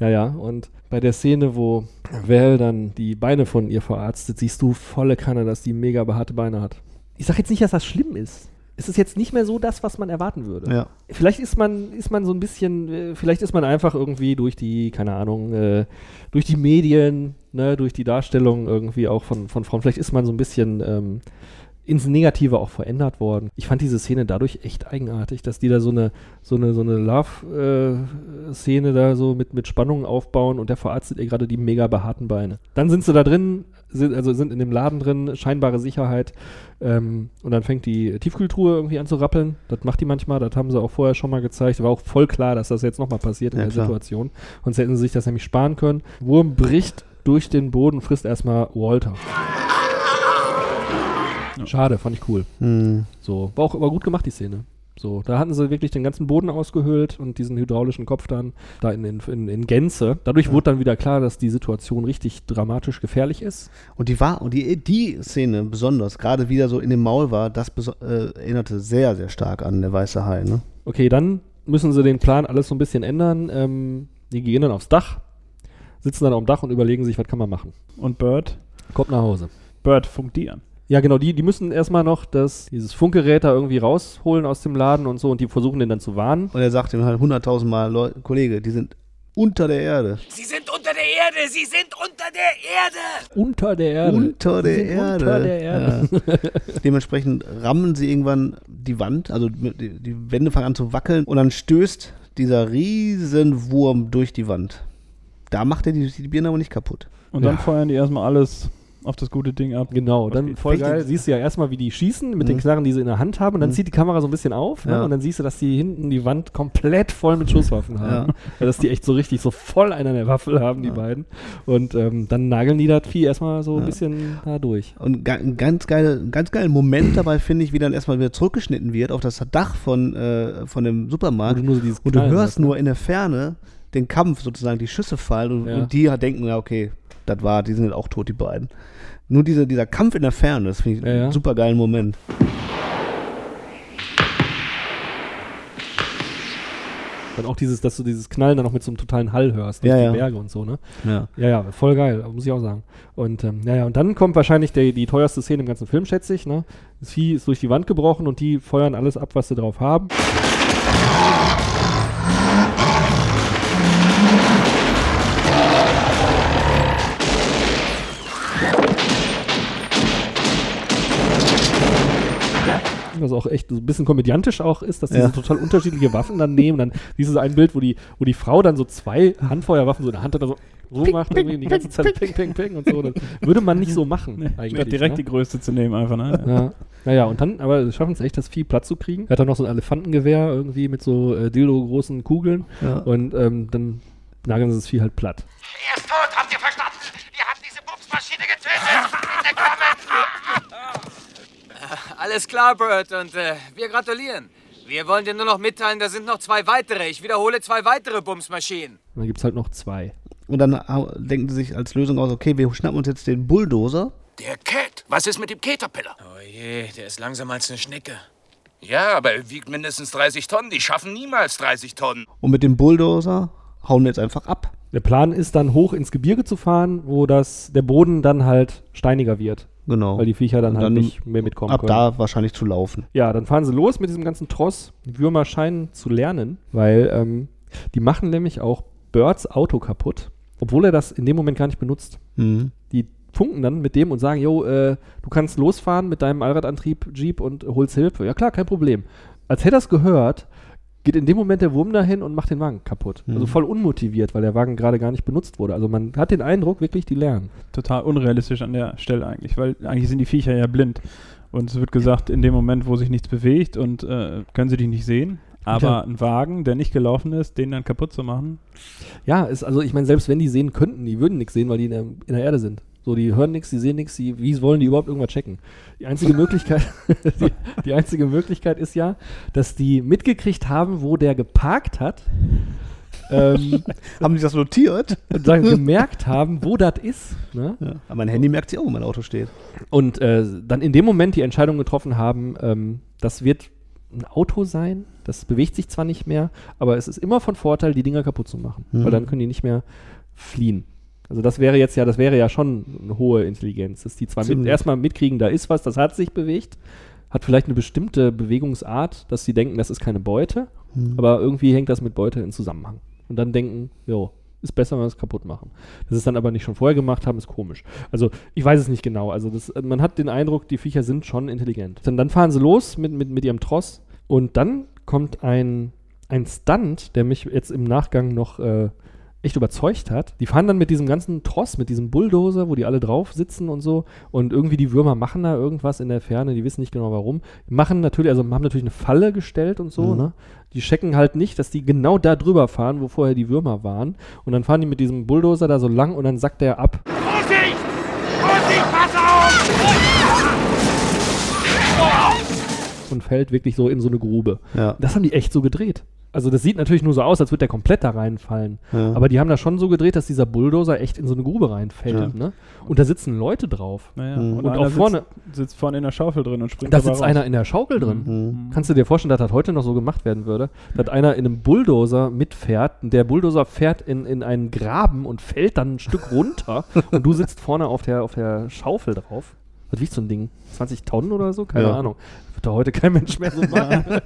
Ja, ja. Und bei der Szene, wo Val dann die Beine von ihr verarztet, siehst du volle Kanne, dass die mega behaarte Beine hat. Ich sage jetzt nicht, dass das schlimm ist. Es ist jetzt nicht mehr so das, was man erwarten würde. Ja. Vielleicht ist man, ist man so ein bisschen, äh, vielleicht ist man einfach irgendwie durch die, keine Ahnung, äh, durch die Medien, ne, durch die Darstellung irgendwie auch von, von Frauen, vielleicht ist man so ein bisschen ähm, ins Negative auch verändert worden. Ich fand diese Szene dadurch echt eigenartig, dass die da so eine, so eine, so eine Love-Szene da so mit, mit Spannungen aufbauen und der verarztet ihr gerade die mega behaarten Beine. Dann sind sie da drin, sind, also sind in dem Laden drin, scheinbare Sicherheit. Ähm, und dann fängt die Tiefkühltruhe irgendwie an zu rappeln. Das macht die manchmal, das haben sie auch vorher schon mal gezeigt. War auch voll klar, dass das jetzt nochmal passiert in Ja, der klar. Situation. Sonst hätten sie sich das nämlich sparen können. Wurm bricht durch den Boden, frisst erstmal Walter. Schade, fand ich cool. Hm. So, war auch war gut gemacht, die Szene. So, da hatten sie wirklich den ganzen Boden ausgehöhlt und diesen hydraulischen Kopf dann da in, in, in, in Gänze. Dadurch wurde dann wieder klar, dass die Situation richtig dramatisch gefährlich ist. Und die war, und die, die Szene besonders, gerade wieder so in dem Maul war, das äh, erinnerte sehr, sehr stark an der weiße Hai, ne? Okay, dann müssen sie den Plan alles so ein bisschen ändern. Ähm, die gehen dann aufs Dach, sitzen dann auf dem Dach und überlegen sich, was kann man machen. Und Bird? Kommt nach Hause. Bird funkt die an. Ja, genau, die, die müssen erstmal noch das, dieses Funkgerät da irgendwie rausholen aus dem Laden und so und die versuchen den dann zu warnen. Und er sagt ihm halt hunderttausend Mal, Leute, Kollege, die sind unter der Erde. Sie sind unter der Erde! Sie sind unter der Erde! Unter der Erde. Unter der Erde. Unter der Erde. Ja. Dementsprechend rammen sie irgendwann die Wand, also die, die Wände fangen an zu wackeln und dann stößt dieser Riesenwurm durch die Wand. Da macht er die, die Birne aber nicht kaputt. Und dann feuern die erstmal alles auf das gute Ding ab. Genau, dann voll geil. Siehst du ja erstmal, wie die schießen mit den Mhm. Knarren, die sie in der Hand haben. Und dann Mhm. zieht die Kamera so ein bisschen auf. Ne? Ja. Und dann siehst du, dass die hinten die Wand komplett voll mit Schusswaffen haben. Ja. Ja. Dass die echt so richtig so voll einer der Waffel haben, die beiden. Und ähm, dann nageln die das Vieh erstmal so ein Ja. bisschen da durch. Und ga, ein ganz geile, ein ganz geilen Moment dabei finde ich, wie dann erstmal wieder zurückgeschnitten wird auf das Dach von, äh, von dem Supermarkt. Wo du nur so und du hörst hörst, ne? nur in der Ferne den Kampf sozusagen, die Schüsse fallen und, Ja. und die denken, ja, okay, das war, die sind jetzt auch tot, die beiden. Nur diese, dieser Kampf in der Ferne, das finde ich Ja, ja. einen super geilen Moment. Dann auch dieses, dass du dieses Knallen dann noch mit so einem totalen Hall hörst. Ja, durch ja. die Berge und so, ne? Ja. Ja, ja, voll geil, muss ich auch sagen. Und ähm, ja, ja, und dann kommt wahrscheinlich der, die teuerste Szene im ganzen Film, schätze ich, ne? Das Vieh ist durch die Wand gebrochen und die feuern alles ab, was sie drauf haben. Auch echt so ein bisschen komödiantisch auch ist, dass diese Ja. total unterschiedliche Waffen dann nehmen. Dann dieses ein Bild, wo die, wo die Frau dann so zwei Handfeuerwaffen so in der Hand hat, so, so macht irgendwie die ganze Zeit ping, ping, ping und so. Das würde man nicht so machen eigentlich. Statt direkt ne? die größte zu nehmen, einfach, ne? Ja. Naja, und dann, aber sie schaffen es echt, das Vieh platt zu kriegen. Er hat dann noch so ein Elefantengewehr irgendwie mit so äh, Dildo-großen Kugeln. Ja. Und ähm, dann nageln sie das Vieh halt platt. Er ist tot, habt ihr verstanden? Ihr habt diese Bumsmaschine getötet! Bitte kommen! Alles klar, Bert, und äh, wir gratulieren. Wir wollen dir nur noch mitteilen, da sind noch zwei weitere. Ich wiederhole, zwei weitere Bumsmaschinen. Und dann gibt es halt noch zwei. Und dann hau- denken sie sich als Lösung aus, okay, wir schnappen uns jetzt den Bulldozer. Der Cat. Was ist mit dem Caterpillar? Oh je, der ist langsam als eine Schnecke. Ja, aber er wiegt mindestens 30 Tonnen. Die schaffen niemals 30 Tonnen. Und mit dem Bulldozer hauen wir jetzt einfach ab. Der Plan ist dann hoch ins Gebirge zu fahren, wo das, der Boden dann halt steiniger wird. Genau. Weil die Viecher dann Und halt nicht mehr mitkommen Ab können. da wahrscheinlich zu laufen. Ja, dann fahren sie los mit diesem ganzen Tross. Würmer scheinen zu lernen, weil ähm, die machen nämlich auch Birds Auto kaputt, obwohl er das in dem Moment gar nicht benutzt. Mhm. Die funken dann mit dem und sagen, jo, äh, du kannst losfahren mit deinem Allradantrieb Jeep und holst Hilfe. Ja klar, kein Problem. Als hätte er es gehört, geht in dem Moment der Wurm dahin und macht den Wagen kaputt. Mhm. Also voll unmotiviert, weil der Wagen gerade gar nicht benutzt wurde. Also man hat den Eindruck, wirklich, die lernen. Total unrealistisch an der Stelle eigentlich, weil eigentlich sind die Viecher ja blind. Und es wird gesagt, in dem Moment, wo sich nichts bewegt und äh, können sie dich nicht sehen. Aber ein Wagen, der nicht gelaufen ist, den dann kaputt zu machen. Ja, ist, also ich meine, selbst wenn die sehen könnten, die würden nichts sehen, weil die in der, in der Erde sind. So, die hören nichts, die sehen nichts, wie wollen die überhaupt irgendwas checken? Die einzige Möglichkeit, [laughs] die, die einzige Möglichkeit ist ja, dass die mitgekriegt haben, wo der geparkt hat. Ähm, [laughs] haben die das notiert? Und dann gemerkt haben, wo das ist. Ne? Ja, aber mein Handy merkt sich auch, wo mein Auto steht. Und äh, dann in dem Moment die Entscheidung getroffen haben, ähm, das wird ein Auto sein, das bewegt sich zwar nicht mehr, aber es ist immer von Vorteil, die Dinger kaputt zu machen, Mhm. weil dann können die nicht mehr fliehen. Also das wäre jetzt ja, das wäre ja schon eine hohe Intelligenz, dass die zwar mit, erstmal mitkriegen, da ist was, das hat sich bewegt, hat vielleicht eine bestimmte Bewegungsart, dass sie denken, das ist keine Beute, Mhm. aber irgendwie hängt das mit Beute in Zusammenhang. Und dann denken, jo, ist besser, wenn wir es kaputt machen. Dass es dann aber nicht schon vorher gemacht haben, ist komisch. Also ich weiß es nicht genau. Also das, man hat den Eindruck, die Viecher sind schon intelligent. Dann, dann fahren sie los mit, mit, mit ihrem Tross und dann kommt ein, ein Stunt, der mich jetzt im Nachgang noch äh, echt überzeugt hat. Die fahren dann mit diesem ganzen Tross, mit diesem Bulldozer, wo die alle drauf sitzen und so. Und irgendwie die Würmer machen da irgendwas in der Ferne, die wissen nicht genau warum. Machen natürlich, also haben natürlich eine Falle gestellt und so, Mhm. ne? Die checken halt nicht, dass die genau da drüber fahren, wo vorher die Würmer waren. Und dann fahren die mit diesem Bulldozer da so lang und dann sackt der ab. Vorsicht! Vorsicht, pass auf! und fällt wirklich so in so eine Grube. Ja. Das haben die echt so gedreht. Also das sieht natürlich nur so aus, als würde der komplett da reinfallen. Ja. Aber die haben das schon so gedreht, dass dieser Bulldozer echt in so eine Grube reinfällt. Ja. Ne? Und da sitzen Leute drauf. Naja, Mhm. und, Und auch vorne, sitzt, sitzt vorne in der Schaufel drin und springt da sitzt raus. einer in der Schaukel drin. Mhm. Kannst du dir vorstellen, dass das heute noch so gemacht werden würde? Dass einer in einem Bulldozer mitfährt, und der Bulldozer fährt in, in einen Graben und fällt dann ein Stück runter [laughs] und du sitzt vorne auf der, auf der Schaufel drauf. Was wiegt so ein Ding? 20 Tonnen oder so? Keine Ja. Ahnung. Wird da heute kein Mensch mehr so [laughs] machen. Also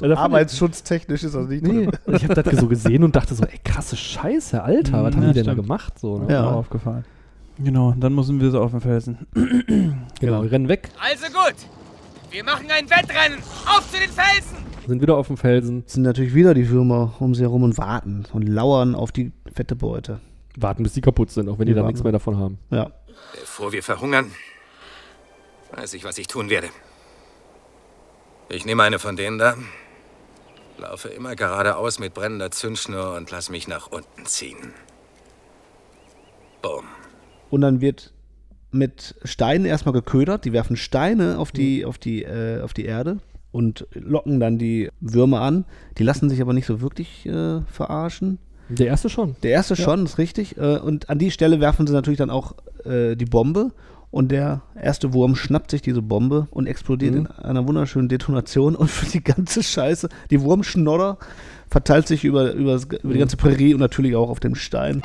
fand ich- Arbeitsschutztechnisch ist das nicht Nee, drin. also ich habe das so gesehen und dachte so, ey, krasse Scheiße, Alter, was Mhm, haben ja, die denn da gemacht? So, ne? Ist mir auch aufgefallen. Genau, dann müssen wir so auf den Felsen. [clears throat] Genau, wir rennen weg, Also gut. Wir machen ein Wettrennen. Auf zu den Felsen. sind wieder auf dem Felsen, sind natürlich wieder die Würmer um sie herum und warten und lauern auf die fette Beute. warten, bis die kaputt sind, auch wenn die, Die dann nichts mehr davon haben. Ja. Bevor wir verhungern, weiß ich, was ich tun werde. Ich nehme eine von denen da, laufe immer geradeaus mit brennender Zündschnur und lass mich nach unten ziehen. Boom. Und dann wird mit Steinen erstmal geködert. Die werfen Steine auf die, auf die, äh, auf die Erde und locken dann die Würmer an. Die lassen sich aber nicht so wirklich äh, verarschen. Der erste schon. Der erste Ja. schon, ist richtig. Äh, und an die Stelle werfen sie natürlich dann auch äh, die Bombe. Und der erste Wurm schnappt sich diese Bombe und explodiert Mhm. in einer wunderschönen Detonation. Und für die ganze Scheiße, die Wurmschnodder verteilt sich über, über, über die ganze Prärie und natürlich auch auf dem Stein.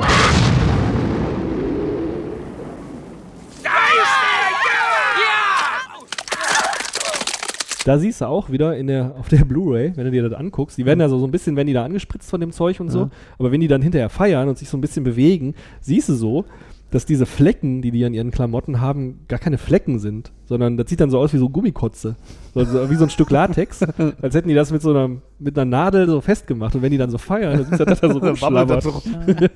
Da siehst du auch wieder in der, auf der Blu-ray, wenn du dir das anguckst, die werden ja so, so ein bisschen, werden die da angespritzt von dem Zeug und so, Ja. aber wenn die dann hinterher feiern und sich so ein bisschen bewegen, siehst du so, dass diese Flecken, die die an ihren Klamotten haben, gar keine Flecken sind, sondern das sieht dann so aus wie so Gummikotze. So, so, wie so ein Stück Latex, [laughs] als hätten die das mit so einer, mit einer Nadel so festgemacht. Und wenn die dann so feiern, dann siehst du, dass da so [laughs] das rumschlabbert. [laughs]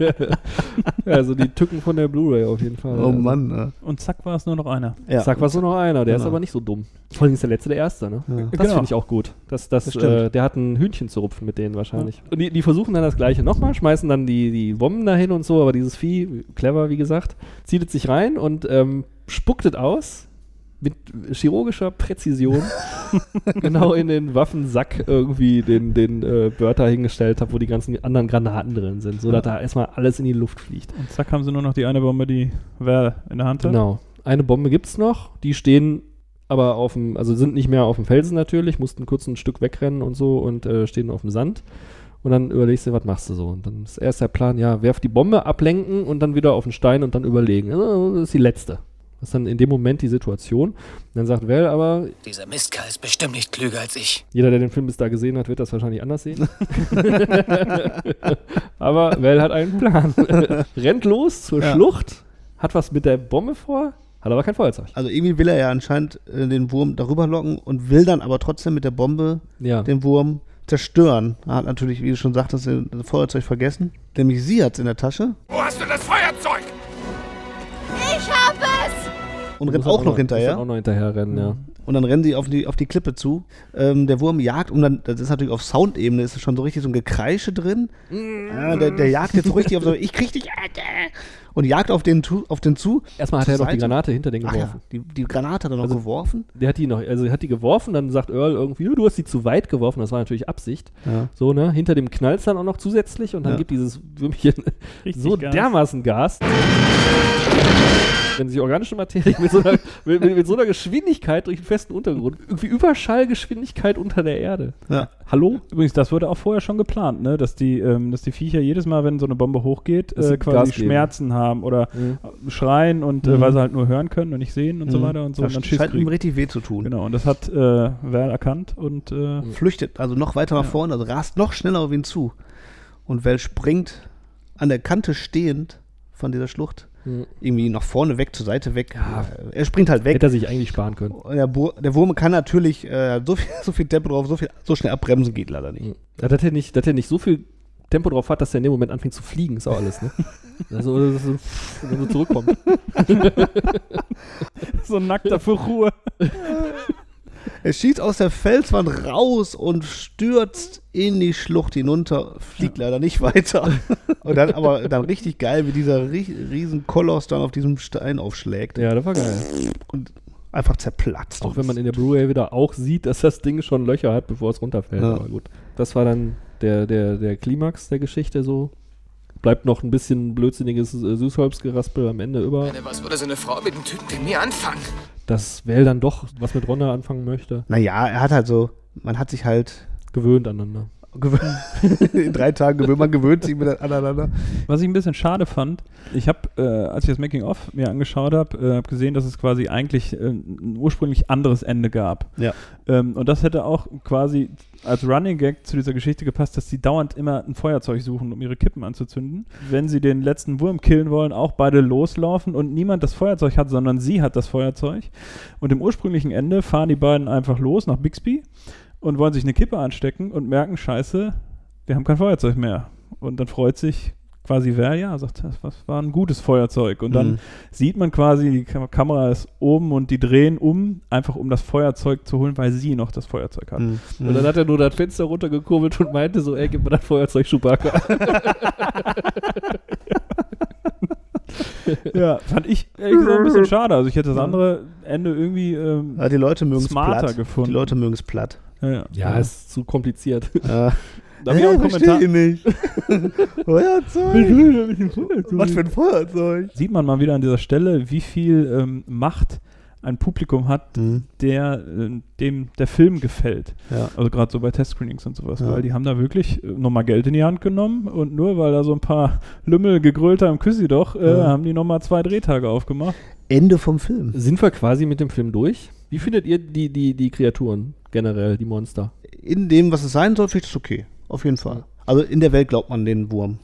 ja, also die Tücken von der Blu-ray auf jeden Fall. Oh Also. Mann. ne? Und zack war es nur noch einer. Ja. Zack, war so noch einer. Der ist Genau. aber nicht so dumm. Vor allem ist der letzte der Erste, ne? Ja. Das Genau. finde ich auch gut. Das, das, Das stimmt. äh, der hat ein Hühnchen zu rupfen mit denen wahrscheinlich. Und die, die versuchen dann das Gleiche nochmal, schmeißen dann die, die Bomben dahin und so, aber dieses Vieh, clever wie gesagt, zieht es sich rein und ähm, spuckt es aus mit chirurgischer Präzision [laughs] genau in den Waffensack irgendwie den, den äh, Börter hingestellt hat, wo die ganzen anderen Granaten drin sind, so dass da erstmal alles in die Luft fliegt. Und zack haben sie nur noch die eine Bombe, die Val in der Hand hat. Genau. Eine Bombe gibt es noch. Die stehen aber auf dem, also sind nicht mehr auf dem Felsen natürlich, mussten kurz ein Stück wegrennen und so und äh, stehen auf dem Sand. Und dann überlegst du, was machst du so? Und dann ist erst der Plan, ja, werf die Bombe, ablenken und dann wieder auf den Stein und dann überlegen. Also, das ist die letzte. Das ist dann in dem Moment die Situation. Und dann sagt Val aber, Dieser Mistkerl ist bestimmt nicht klüger als ich. jeder, der den Film bis da gesehen hat, wird das wahrscheinlich anders sehen. [laughs] aber Val hat einen Plan. [laughs] Rennt los zur Ja. Schlucht, hat was mit der Bombe vor, hat aber kein Feuerzeug. Also irgendwie will er ja anscheinend äh, den Wurm darüber locken und will dann aber trotzdem mit der Bombe Ja. den Wurm zerstören. Er hat natürlich, wie du schon sagtest, das Feuerzeug vergessen. Nämlich sie hat es in der Tasche Wo hast du das Feuerzeug? Und rennt er auch noch hinterher. dann auch noch hinterher rennen, ja. Und dann rennen sie auf die, auf die Klippe zu. Ähm, der Wurm jagt und dann, das ist natürlich auf Soundebene, ist schon so richtig so ein Gekreische drin. Ja, der, der jagt jetzt so richtig auf so, ich krieg dich, Alter! Und jagt auf den, auf den zu. Erstmal hat er noch die Seite. Granate hinter den Ach geworfen. ja, die, die Granate hat er noch Also- geworfen. Der hat die noch, also hat die geworfen, dann sagt Earl irgendwie, du hast die zu weit geworfen, das war natürlich Absicht. Ja. So, ne? Hinter dem knallt dann auch noch zusätzlich und dann Ja. gibt dieses Würmchen Richtig so Gas. dermaßen Gas. Wenn sich organische Materie mit so, einer, mit, mit, mit so einer Geschwindigkeit durch den festen Untergrund, irgendwie Überschallgeschwindigkeit unter der Erde. Ja. Hallo? Übrigens, das wurde auch vorher schon geplant, ne? dass, die, ähm, dass die Viecher jedes Mal, wenn so eine Bombe hochgeht, äh, quasi Gas geben. Schmerzen haben oder Mhm. äh, schreien und äh, Mhm. weil sie halt nur hören können und nicht sehen und so Mhm. weiter und so. Das und dann scheint ihm richtig weh zu tun. Genau, und das hat äh, Val erkannt und äh, flüchtet also noch weiter nach vorne, also rast noch schneller auf ihn zu. Und Val springt an der Kante stehend von dieser Schlucht Mhm. irgendwie nach vorne weg, zur Seite weg. Er springt halt weg. Hätte er sich eigentlich sparen können. Und der, der Wurm kann natürlich äh, [laughs] so, viel, so viel Tempo drauf, so, viel, so schnell abbremsen geht leider nicht. Ja, dass er nicht, dass er nicht so viel Tempo drauf hat, dass er in dem Moment anfängt zu fliegen, ist auch alles, ne? [laughs] also, das ist so, dann so zurückkommt. [laughs] so ein nackter für Ruhe. Er schießt aus der Felswand raus und stürzt in die Schlucht hinunter, fliegt leider nicht weiter. [laughs] Und dann aber dann richtig geil, wie dieser ri- riesen Koloss dann auf diesem Stein aufschlägt. Ja, das war geil. Und einfach zerplatzt. Auch wenn man in der Blu-ray wieder auch sieht, dass das Ding schon Löcher hat, bevor es runterfällt. Ja. Aber gut. Das war dann der, der, der Klimax der Geschichte so. Bleibt noch ein bisschen blödsinniges äh, Süßholzgeraspel am Ende über. Meine, was würde so eine Frau mit einem Typen wie mir anfangen? Dass Val dann doch was mit Ronda anfangen möchte. Naja, er hat halt so, man hat sich halt Gewöhnt aneinander. [laughs] in drei Tagen gewöhnt, man gewöhnt sich mit aneinander. Was ich ein bisschen schade fand, ich habe, äh, als ich das Making-of mir angeschaut habe, äh, hab gesehen, dass es quasi eigentlich äh, ein ursprünglich anderes Ende gab. Ja. Ähm, und das hätte auch quasi als Running Gag zu dieser Geschichte gepasst, dass sie dauernd immer ein Feuerzeug suchen, um ihre Kippen anzuzünden. Wenn sie den letzten Wurm killen wollen, auch beide loslaufen und niemand das Feuerzeug hat, sondern sie hat das Feuerzeug. Und im ursprünglichen Ende fahren die beiden einfach los nach Bixby und wollen sich eine Kippe anstecken und merken, scheiße, wir haben kein Feuerzeug mehr. Und dann freut sich quasi wer, ja, sagt, das was war ein gutes Feuerzeug. Und dann Mhm. sieht man quasi, die Kam Kamera ist oben und die drehen um, einfach um das Feuerzeug zu holen, weil sie noch das Feuerzeug hat. Mhm. Und dann hat er nur das Fenster runtergekurbelt und meinte so, ey, gib mir das Feuerzeug, Chewbacca. [laughs] ja, fand ich ehrlich gesagt ein bisschen schade. Also ich hätte das andere Ende irgendwie ähm, Ja, die Leute mögen es smarter platt. gefunden. Die Leute mögen es platt. Ja, ja. ja, ist zu kompliziert. [laughs] Ja. Da hab ich auch einen Kommentar. nicht. [laughs] Feuerzeug? Was für ein Feuerzeug? Sieht man mal wieder an dieser Stelle, wie viel ähm, Macht ein Publikum hat, Mhm. der äh, dem der Film gefällt. Ja. Also gerade so bei Testscreenings und sowas, Ja. weil die haben da wirklich äh, nochmal Geld in die Hand genommen und nur weil da so ein paar Lümmel gegrölt haben, küssi doch, äh, Ja. haben die nochmal zwei Drehtage aufgemacht. Ende vom Film. Sind wir quasi mit dem Film durch? Wie findet ihr die, die, die Kreaturen generell, die Monster? In dem, was es sein soll, finde ich das okay. Auf jeden Fall. Also in der Welt glaubt man den Wurm,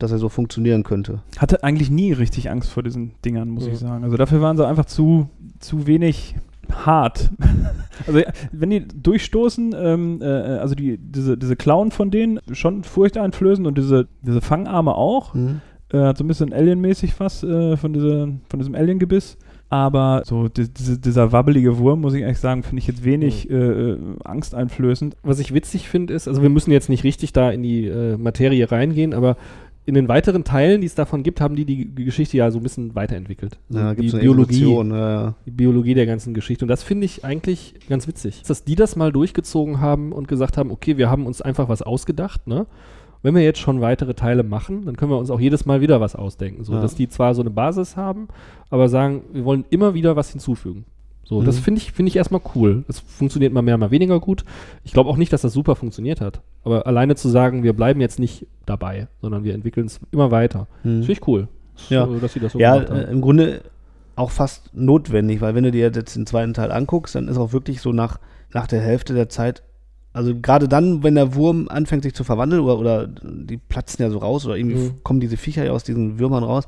dass er so funktionieren könnte. Hatte eigentlich nie richtig Angst vor diesen Dingern, muss Ja. ich sagen. Also dafür waren sie einfach zu, zu wenig hart. [laughs] also wenn die durchstoßen, ähm, äh, also die, diese, diese Klauen von denen schon furchteinflößend und diese, diese Fangarme auch. Mhm. Äh, hat so ein bisschen Alien-mäßig was äh, von, dieser, von diesem Alien-Gebiss. Aber so di diese, dieser wabbelige Wurm, muss ich ehrlich sagen, finde ich jetzt wenig äh, äh, angsteinflößend. Was ich witzig finde, ist, also wir müssen jetzt nicht richtig da in die äh, Materie reingehen, aber in den weiteren Teilen, die es davon gibt, haben die die Geschichte ja so ein bisschen weiterentwickelt. Ja, die gibt's eine Biologie, ja, ja. die Biologie der ganzen Geschichte. Und das finde ich eigentlich ganz witzig, dass die das mal durchgezogen haben und gesagt haben, okay, wir haben uns einfach was ausgedacht, ne? Wenn wir jetzt schon weitere Teile machen, dann können wir uns auch jedes Mal wieder was ausdenken. So, Ja. dass die zwar so eine Basis haben, aber sagen, wir wollen immer wieder was hinzufügen. So, das Mhm. finde ich, finde ich erstmal cool. Das funktioniert mal mehr, mal weniger gut. Ich glaube auch nicht, dass das super funktioniert hat. Aber alleine zu sagen, wir bleiben jetzt nicht dabei, sondern wir entwickeln es immer weiter. Mhm. Das finde ich cool. Ja, So, dass sie das so ja äh, im Grunde auch fast notwendig, weil wenn du dir jetzt den zweiten Teil anguckst, dann ist auch wirklich so nach, nach der Hälfte der Zeit, also gerade dann, wenn der Wurm anfängt sich zu verwandeln oder, oder die platzen ja so raus oder irgendwie Mhm. kommen diese Viecher ja aus diesen Würmern raus,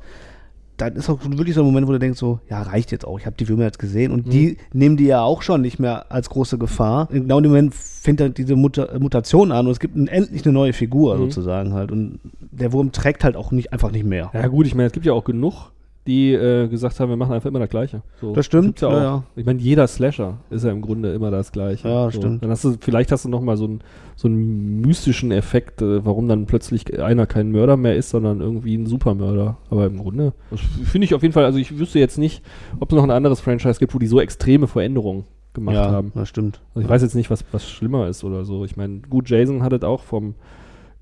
dann ist auch wirklich so ein Moment, wo du denkst so, ja, reicht jetzt auch, ich habe die Würmer jetzt gesehen und Mhm. die nehmen die ja auch schon nicht mehr als große Gefahr. Genau in dem Moment fängt halt diese Muta Mutation an und es gibt ein, endlich eine neue Figur Mhm. sozusagen halt und der Wurm trägt halt auch nicht, einfach nicht mehr. Ja gut, ich meine, es gibt ja auch genug, die äh, gesagt haben, wir machen einfach immer das Gleiche. So, Das stimmt, ja, ja, auch. ja. Ich meine, jeder Slasher ist ja im Grunde immer das Gleiche. Ja, so. stimmt. Dann hast du, vielleicht hast du noch mal so, ein, so einen mystischen Effekt, äh, warum dann plötzlich einer kein Mörder mehr ist, sondern irgendwie ein Supermörder. Aber im Grunde, das finde ich auf jeden Fall, also ich wüsste jetzt nicht, ob es noch ein anderes Franchise gibt, wo die so extreme Veränderungen gemacht ja, haben. das stimmt. Also ich ja. weiß jetzt nicht, was, was schlimmer ist oder so. Ich meine, gut, Jason hat es auch vom.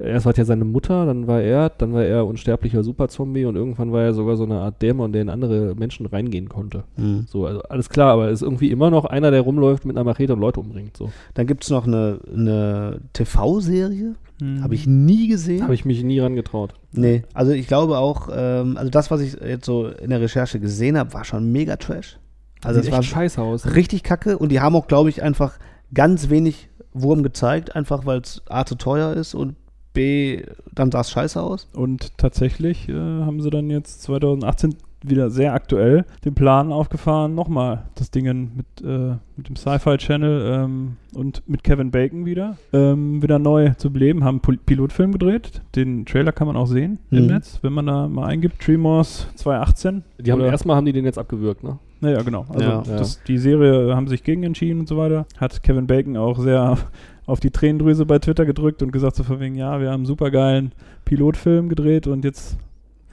Erst war es ja seine Mutter, dann war er, dann war er unsterblicher Superzombie und irgendwann war er sogar so eine Art Dämon, der in andere Menschen reingehen konnte. Mhm. So, also alles klar, aber er ist irgendwie immer noch einer, der rumläuft mit einer Machete und Leute umbringt. So. Dann gibt es noch eine, eine TV-Serie, Mhm. habe ich nie gesehen. Habe ich mich nie rangetraut. Nee, also ich glaube auch, ähm, also das, was ich jetzt so in der Recherche gesehen habe, war schon mega Trash. Also Sieht es war echt scheiße aus. ne? richtig kacke und die haben auch, glaube ich, einfach ganz wenig Wurm gezeigt, einfach weil es A zu teuer ist und B, dann sah es scheiße aus. Und tatsächlich äh, haben sie dann jetzt 2018 wieder sehr aktuell den Plan aufgefahren, nochmal das Ding mit, äh, mit dem Sci-Fi Channel ähm, und mit Kevin Bacon wieder, ähm, wieder neu zu beleben, haben einen Pol- Pilotfilm gedreht. Den Trailer kann man auch sehen im Mhm. Netz, wenn man da mal eingibt, Tremors 2018. Die haben erstmal haben die den jetzt abgewürgt, ne? naja, genau. Also Ja. Das, die Serie haben sich gegen entschieden und so weiter. Hat Kevin Bacon auch sehr auf die Tränendrüse bei Twitter gedrückt und gesagt so von wegen, ja, wir haben einen supergeilen Pilotfilm gedreht und jetzt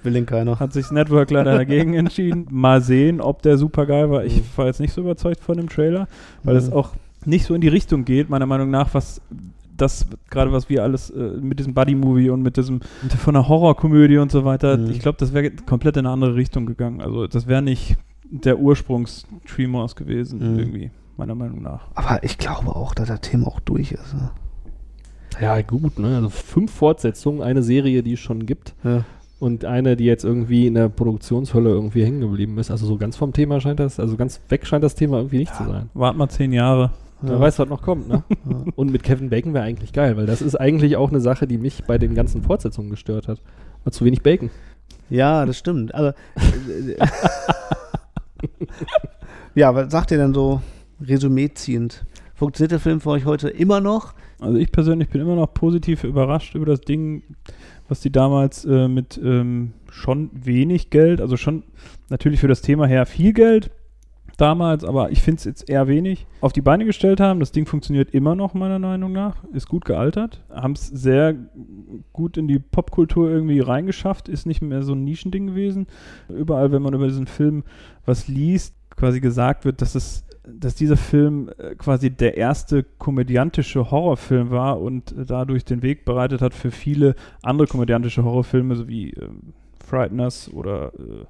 Will den keiner. Hat sich das Network leider dagegen [laughs] entschieden. Mal sehen, ob der super geil war. Ich war jetzt nicht so überzeugt von dem Trailer, weil es Mhm. auch nicht so in die Richtung geht, meiner Meinung nach, was das gerade was wir alles äh, mit diesem Buddy-Movie und mit diesem mit, von einer Horrorkomödie und so weiter, Mhm. ich glaube, das wäre komplett in eine andere Richtung gegangen. Also das wäre nicht der Ursprungs-Tremors gewesen, Mhm. irgendwie, meiner Meinung nach. Aber ich glaube auch, dass das Thema auch durch ist. ne? Ja, gut, ne? Also fünf Fortsetzungen, eine Serie, die es schon gibt. Ja. Und eine, die jetzt irgendwie in der Produktionshölle irgendwie hängen geblieben ist. Also so ganz vom Thema scheint das, also ganz weg scheint das Thema irgendwie nicht zu sein. Wart mal zehn Jahre. Wer Ja. weiß, was noch kommt, ne? [laughs] Und mit Kevin Bacon wäre eigentlich geil, weil das ist eigentlich auch eine Sache, die mich bei den ganzen Fortsetzungen gestört hat. War zu wenig Bacon. Ja, das stimmt. Also, äh, [laughs] ja, was sagt ihr denn so resümee ziehend? Funktioniert der Film für euch heute immer noch? Also ich persönlich bin immer noch positiv überrascht über das Ding, was die damals äh, mit ähm, schon wenig Geld, also schon natürlich für das Thema her viel Geld damals, aber ich finde es jetzt eher wenig, auf die Beine gestellt haben. Das Ding funktioniert immer noch, meiner Meinung nach, ist gut gealtert, haben es sehr gut in die Popkultur irgendwie reingeschafft, ist nicht mehr so ein Nischending gewesen. Überall, wenn man über diesen Film was liest, quasi gesagt wird, dass es dass dieser Film äh, quasi der erste komödiantische Horrorfilm war und äh, dadurch den Weg bereitet hat für viele andere komödiantische Horrorfilme, so wie ähm, Frighteners oder äh,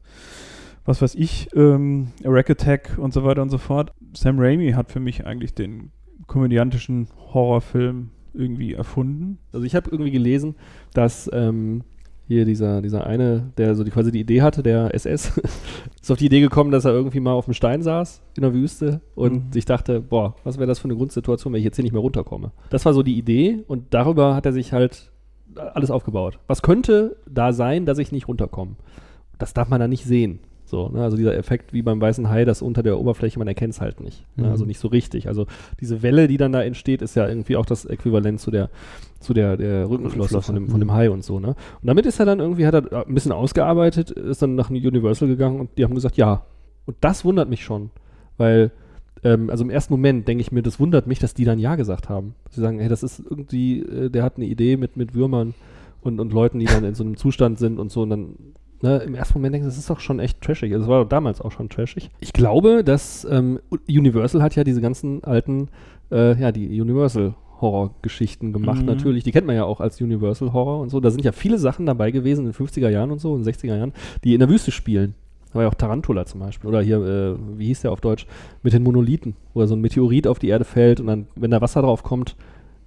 was weiß ich, ähm, Rack Attack und so weiter und so fort. Sam Raimi hat für mich eigentlich den komödiantischen Horrorfilm irgendwie erfunden. Also ich habe irgendwie gelesen, dass ähm, hier dieser, dieser eine, der so die, quasi die Idee hatte, der SS, [laughs] ist auf die Idee gekommen, dass er irgendwie mal auf dem Stein saß in der Wüste und Mhm. sich dachte, boah, was wäre das für eine Grundsituation, wenn ich jetzt hier nicht mehr runterkomme. Das war so die Idee und darüber hat er sich halt alles aufgebaut. Was könnte da sein, dass ich nicht runterkomme? Das darf man da nicht sehen. So, ne? Also dieser Effekt wie beim weißen Hai, das unter der Oberfläche, man erkennt es halt nicht. Ne? Mhm. Also nicht so richtig. Also diese Welle, die dann da entsteht, ist ja irgendwie auch das Äquivalent zu der, zu der, der Rückenflosse von dem, von dem Hai und so. Ne? Und damit ist er dann irgendwie, hat er ein bisschen ausgearbeitet, ist dann nach Universal gegangen und die haben gesagt, ja. Und das wundert mich schon, weil ähm, also im ersten Moment denke ich mir, das wundert mich, dass die dann Ja gesagt haben. Sie sagen, hey, das ist irgendwie, äh, der hat eine Idee mit, mit Würmern und, und Leuten, die dann in so einem Zustand sind und so und dann ne, im ersten Moment denke ich, das ist doch schon echt trashig. Also, Das war doch damals auch schon trashig. Ich glaube, dass ähm, Universal hat ja diese ganzen alten, äh, ja, die Universal Horrorgeschichten gemacht Mhm. natürlich. Die kennt man ja auch als Universal Horror und so. Da sind ja viele Sachen dabei gewesen in den 50er Jahren und so, in den 60er Jahren, die in der Wüste spielen. Da war ja auch Tarantula zum Beispiel. Oder hier, äh, wie hieß der auf Deutsch? Mit den Monolithen, wo so ein Meteorit auf die Erde fällt und dann, wenn da Wasser drauf kommt,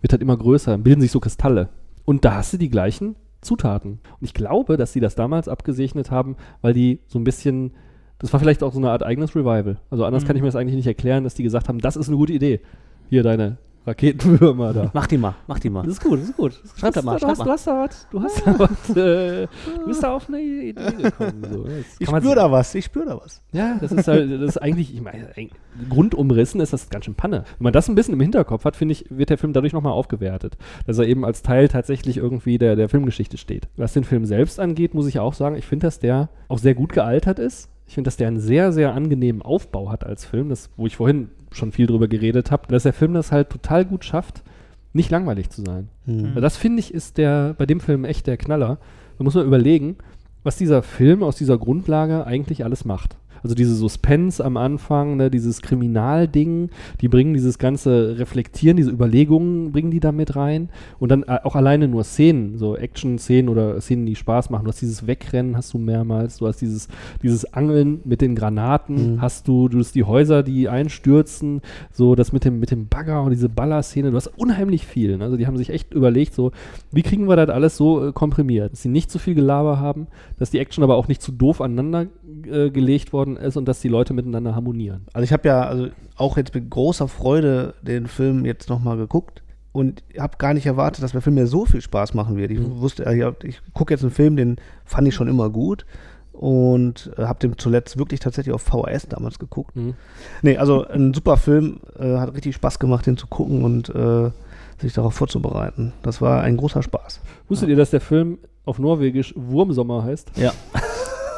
wird halt immer größer, dann bilden sich so Kristalle. Und da hast du die gleichen Zutaten. Und ich glaube, dass sie das damals abgesegnet haben, weil die so ein bisschen, das war vielleicht auch so eine Art eigenes Revival. Also anders Mhm. kann ich mir das eigentlich nicht erklären, dass die gesagt haben, das ist eine gute Idee. Hier deine Raketenwürmer da. Mach die mal, mach die mal. Das ist gut, das ist gut. Schreib da mal, Du schreib hast, mal. du hast da was, du hast [laughs] da was. Äh, du bist da auf eine Idee gekommen. So. [laughs] Ich kann man spür sich- da was, ich spür da was. ja, das ist halt, das ist eigentlich, ich meine, ein- grundumrissen ist das ganz schön Panne. Wenn man das ein bisschen im Hinterkopf hat, finde ich, wird der Film dadurch nochmal aufgewertet. Dass er eben als Teil tatsächlich irgendwie der, der Filmgeschichte steht. Was den Film selbst angeht, muss ich auch sagen, ich finde, dass der auch sehr gut gealtert ist. Ich finde, dass der einen sehr, sehr angenehmen Aufbau hat als Film, das, wo ich vorhin schon viel drüber geredet habe, dass der Film das halt total gut schafft, nicht langweilig zu sein. Mhm. Das finde ich ist der bei dem Film echt der Knaller. Da muss man überlegen, was dieser Film aus dieser Grundlage eigentlich alles macht. Also diese Suspense am Anfang, ne, dieses Kriminalding, die bringen dieses ganze Reflektieren, diese Überlegungen bringen die da mit rein. Und dann äh, auch alleine nur Szenen, so Action-Szenen oder Szenen, die Spaß machen. Du hast dieses Wegrennen, hast du mehrmals, du hast dieses, dieses Angeln mit den Granaten, Mhm. hast du, du hast die Häuser, die einstürzen, so das mit dem, mit dem Bagger und diese Ballerszene, du hast unheimlich viel. ne? Also die haben sich echt überlegt, so, wie kriegen wir das alles so äh, komprimiert? Dass sie nicht zu viel Gelaber haben, dass die Action aber auch nicht zu doof aneinander äh, gelegt worden ist und dass die Leute miteinander harmonieren. Also ich habe ja also auch jetzt mit großer Freude den Film jetzt nochmal geguckt und habe gar nicht erwartet, dass der Film mir so viel Spaß machen wird. Ich Mhm. wusste, ja, ich gucke jetzt einen Film, den fand ich schon immer gut und äh, habe den zuletzt wirklich tatsächlich auf VHS damals geguckt. Mhm. Nee, also ein super Film, äh, hat richtig Spaß gemacht, den zu gucken und äh, sich darauf vorzubereiten. Das war ein großer Spaß. Wusstet ihr, dass der Film auf Norwegisch Wurmsommer heißt? Ja. [laughs]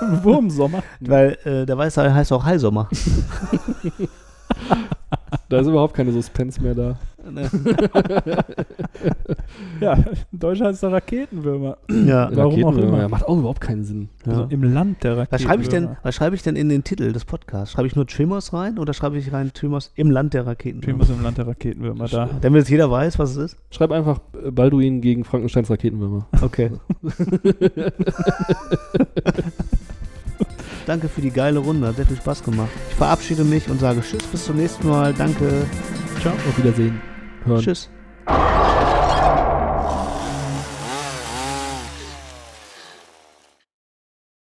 [laughs] Wurmsommer. Weil äh, der Weiße heißt auch Heilsommer. [laughs] Da ist überhaupt keine Suspense mehr da. [laughs] ja, in Deutschland heißt es Raketenwürmer. Ja. Warum auch Raketenwürmer, immer. ja, macht auch überhaupt keinen Sinn. Also im Land der Was schreibe ich denn, Raketenwürmer. was schreibe ich denn in den Titel des Podcasts? Schreibe ich nur Tremors rein oder schreibe ich rein Tremors im Land der Raketen? Tremors im Land der Raketenwürmer, da. Damit jetzt jeder weiß, was es ist. Schreib einfach Balduin gegen Frankensteins Raketenwürmer. Okay. Danke für die geile Runde, hat sehr viel Spaß gemacht. Ich verabschiede mich und sage Tschüss, bis zum nächsten Mal. Danke. Ciao. Auf Wiedersehen. Hören. Tschüss.